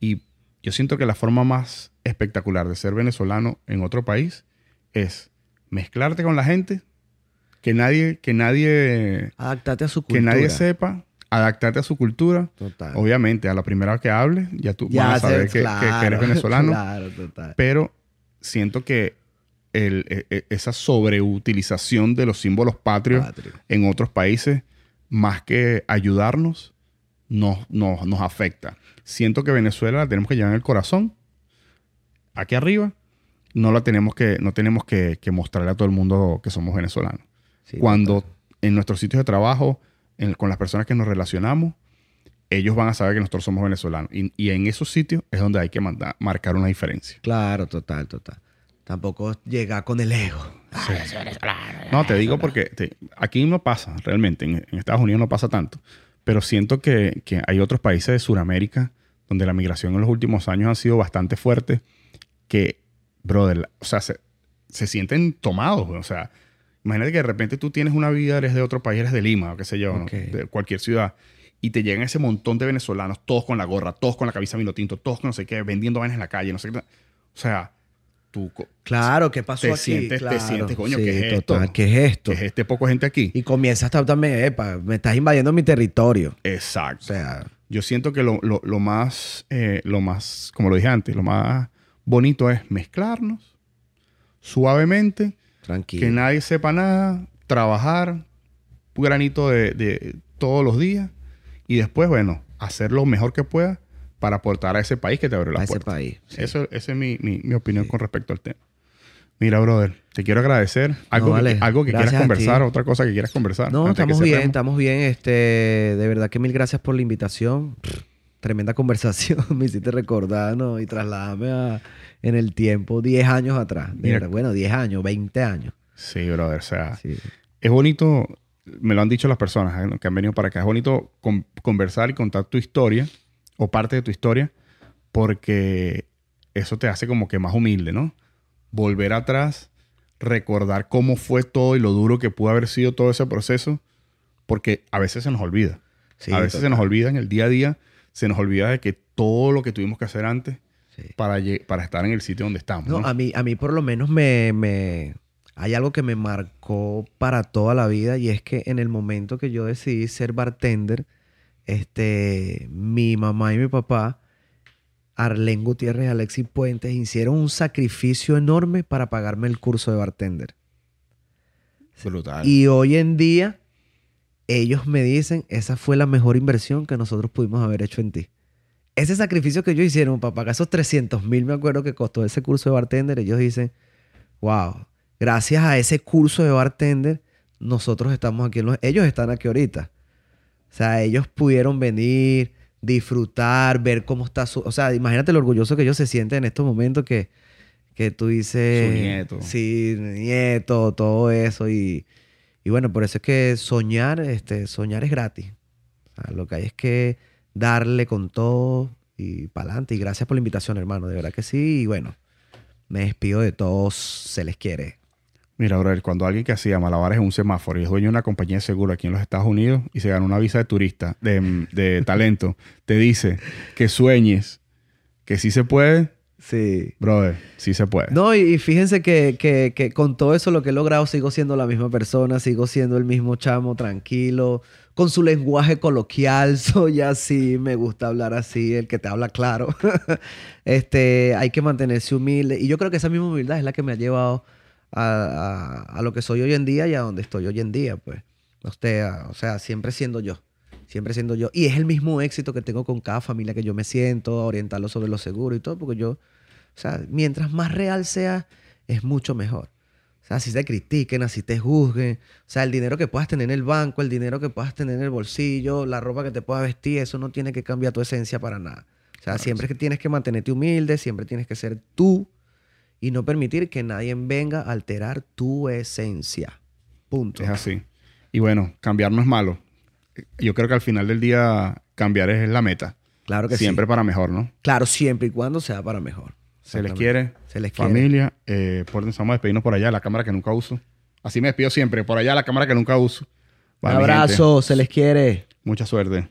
Speaker 1: Y yo siento que la forma más espectacular de ser venezolano en otro país es mezclarte con la gente que nadie, que nadie.
Speaker 2: Adaptarte a su cultura.
Speaker 1: Que nadie sepa, adaptarte a su cultura. Total. Obviamente, a la primera que hable, ya tú vas a saber que, eres venezolano. Claro, total. Pero siento que el, e, e, esa sobreutilización de los símbolos patrios en otros países, más que ayudarnos, nos, nos, afecta. Siento que Venezuela la tenemos que llevar en el corazón, aquí arriba, no la tenemos que, no tenemos que, que mostrarle a todo el mundo que somos venezolanos cuando en nuestros sitios de trabajo, con las personas que nos relacionamos, ellos van a saber que nosotros somos venezolanos. Y, en esos sitios es donde hay que marcar una diferencia.
Speaker 2: Claro, total, total. Tampoco llegar con el ego.
Speaker 1: No, te digo porque aquí no pasa realmente. En, Estados Unidos no pasa tanto. Pero siento que, hay otros países de Sudamérica donde la migración en los últimos años ha sido bastante fuerte que, brother, o sea, se, se sienten tomados. O sea, Imagínate que de repente tú tienes una vida, eres de otro país, eres de Lima o qué sé yo, de cualquier ciudad, y te llegan ese montón de venezolanos, todos con la gorra, todos con la camisa vino tinto, todos con no sé qué, vendiendo vainas en la calle, no sé qué. O sea, tú.
Speaker 2: Claro, ¿qué pasó
Speaker 1: te
Speaker 2: aquí?
Speaker 1: Sientes,
Speaker 2: Te
Speaker 1: sientes, coño, ¿qué es esto?
Speaker 2: ¿Qué es esto?
Speaker 1: ¿Qué es este poco gente aquí?
Speaker 2: Y comienzas a también, epa, me estás invadiendo mi territorio.
Speaker 1: Exacto. O sea. Yo siento que lo, lo, más, eh, lo más, como lo dije antes, lo más bonito es mezclarnos suavemente que nadie sepa nada, trabajar, un granito de, todos los días y después, bueno, hacer lo mejor que pueda para aportar a ese país que te abrió la a puerta. Ese país. Eso, esa es mi, mi, opinión con respecto al tema. Mira, brother, te quiero agradecer. Algo, que, algo que quieras conversar, otra cosa que quieras conversar.
Speaker 2: No, estamos bien, estamos bien. Este, de verdad que mil gracias por la invitación. tremenda conversación. Me hiciste recordar, ¿no? Y trasladarme a en el tiempo 10 años atrás. bueno, 10 años, 20 años.
Speaker 1: Sí, brother. O sea, es bonito, me lo han dicho las personas ¿eh? que han venido para acá, es bonito conversar y contar tu historia o parte de tu historia porque eso te hace como que más humilde, ¿no? Volver atrás, recordar cómo fue todo y lo duro que pudo haber sido todo ese proceso, porque a veces se nos olvida. a veces se nos olvida en el día a día, se nos olvida de que todo lo que tuvimos que hacer antes para, para estar en el sitio donde estamos.
Speaker 2: No, A, mí, a mí por lo menos me, me, hay algo que me marcó para toda la vida y es que en el momento que yo decidí ser bartender, este, mi mamá y mi papá, Arlen Gutiérrez y Alexis Puentes, hicieron un sacrificio enorme para pagarme el curso de bartender.
Speaker 1: Brutal.
Speaker 2: Y hoy en día, ellos me dicen, esa fue la mejor inversión que nosotros pudimos haber hecho en ti ese sacrificio que ellos hicieron para pagar esos 300 mil, me acuerdo que costó ese curso de bartender, ellos dicen, wow, gracias a ese curso de bartender, nosotros estamos aquí. Ellos están aquí ahorita. O sea, ellos pudieron venir, disfrutar, ver cómo está su... O sea, imagínate lo orgulloso que ellos se sienten en estos momentos que, que tú dices...
Speaker 1: Su nieto.
Speaker 2: Sí, nieto, todo eso. Y, y bueno, por eso es que soñar, este, soñar es gratis. O sea, lo que hay es que darle con todo y para adelante. Y gracias por la invitación, hermano. De verdad que sí. Y bueno, me despido de todos. Se les quiere.
Speaker 1: Mira, brother, cuando alguien que hacía malabares en un semáforo y es dueño de una compañía de seguro aquí en los Estados Unidos y se gana una visa de turista, de, de talento, te dice que sueñes, que sí se puede,
Speaker 2: Sí.
Speaker 1: brother, sí se puede.
Speaker 2: No, y, y fíjense que, que- que con todo eso lo que he logrado sigo siendo la misma persona, sigo siendo el mismo chamo tranquilo, con su lenguaje coloquial, soy así, me gusta hablar así, el que te habla claro. este, hay que mantenerse humilde y yo creo que esa misma humildad es la que me ha llevado a, a- a lo que soy hoy en día y a donde estoy hoy en día, pues. O sea, o sea, siempre siendo yo. Siempre siendo yo. Y es el mismo éxito que tengo con cada familia que yo me siento, orientarlo sobre lo seguro y todo, porque yo, o sea, mientras más real sea, es mucho mejor. O sea, si te critiquen, así te juzguen. O sea, el dinero que puedas tener en el banco, el dinero que puedas tener en el bolsillo, la ropa que te puedas vestir, eso no tiene que cambiar tu esencia para nada. O sea, siempre que tienes que mantenerte humilde, siempre tienes que ser tú y no permitir que nadie venga a alterar tu esencia. Punto.
Speaker 1: Es así. Y bueno, cambiar no es malo. Yo creo que al final del día cambiar es la meta.
Speaker 2: Claro que
Speaker 1: Siempre
Speaker 2: sí.
Speaker 1: para mejor, ¿no?
Speaker 2: Claro, siempre y cuando sea para mejor.
Speaker 1: Se les quiere.
Speaker 2: Se les quiere.
Speaker 1: Familia, eh, pórtense, vamos a despedirnos por allá, la cámara que nunca uso. Así me despido siempre, por allá la cámara que nunca uso.
Speaker 2: Un
Speaker 1: gente,
Speaker 2: abrazo, se les quiere.
Speaker 1: Mucha suerte.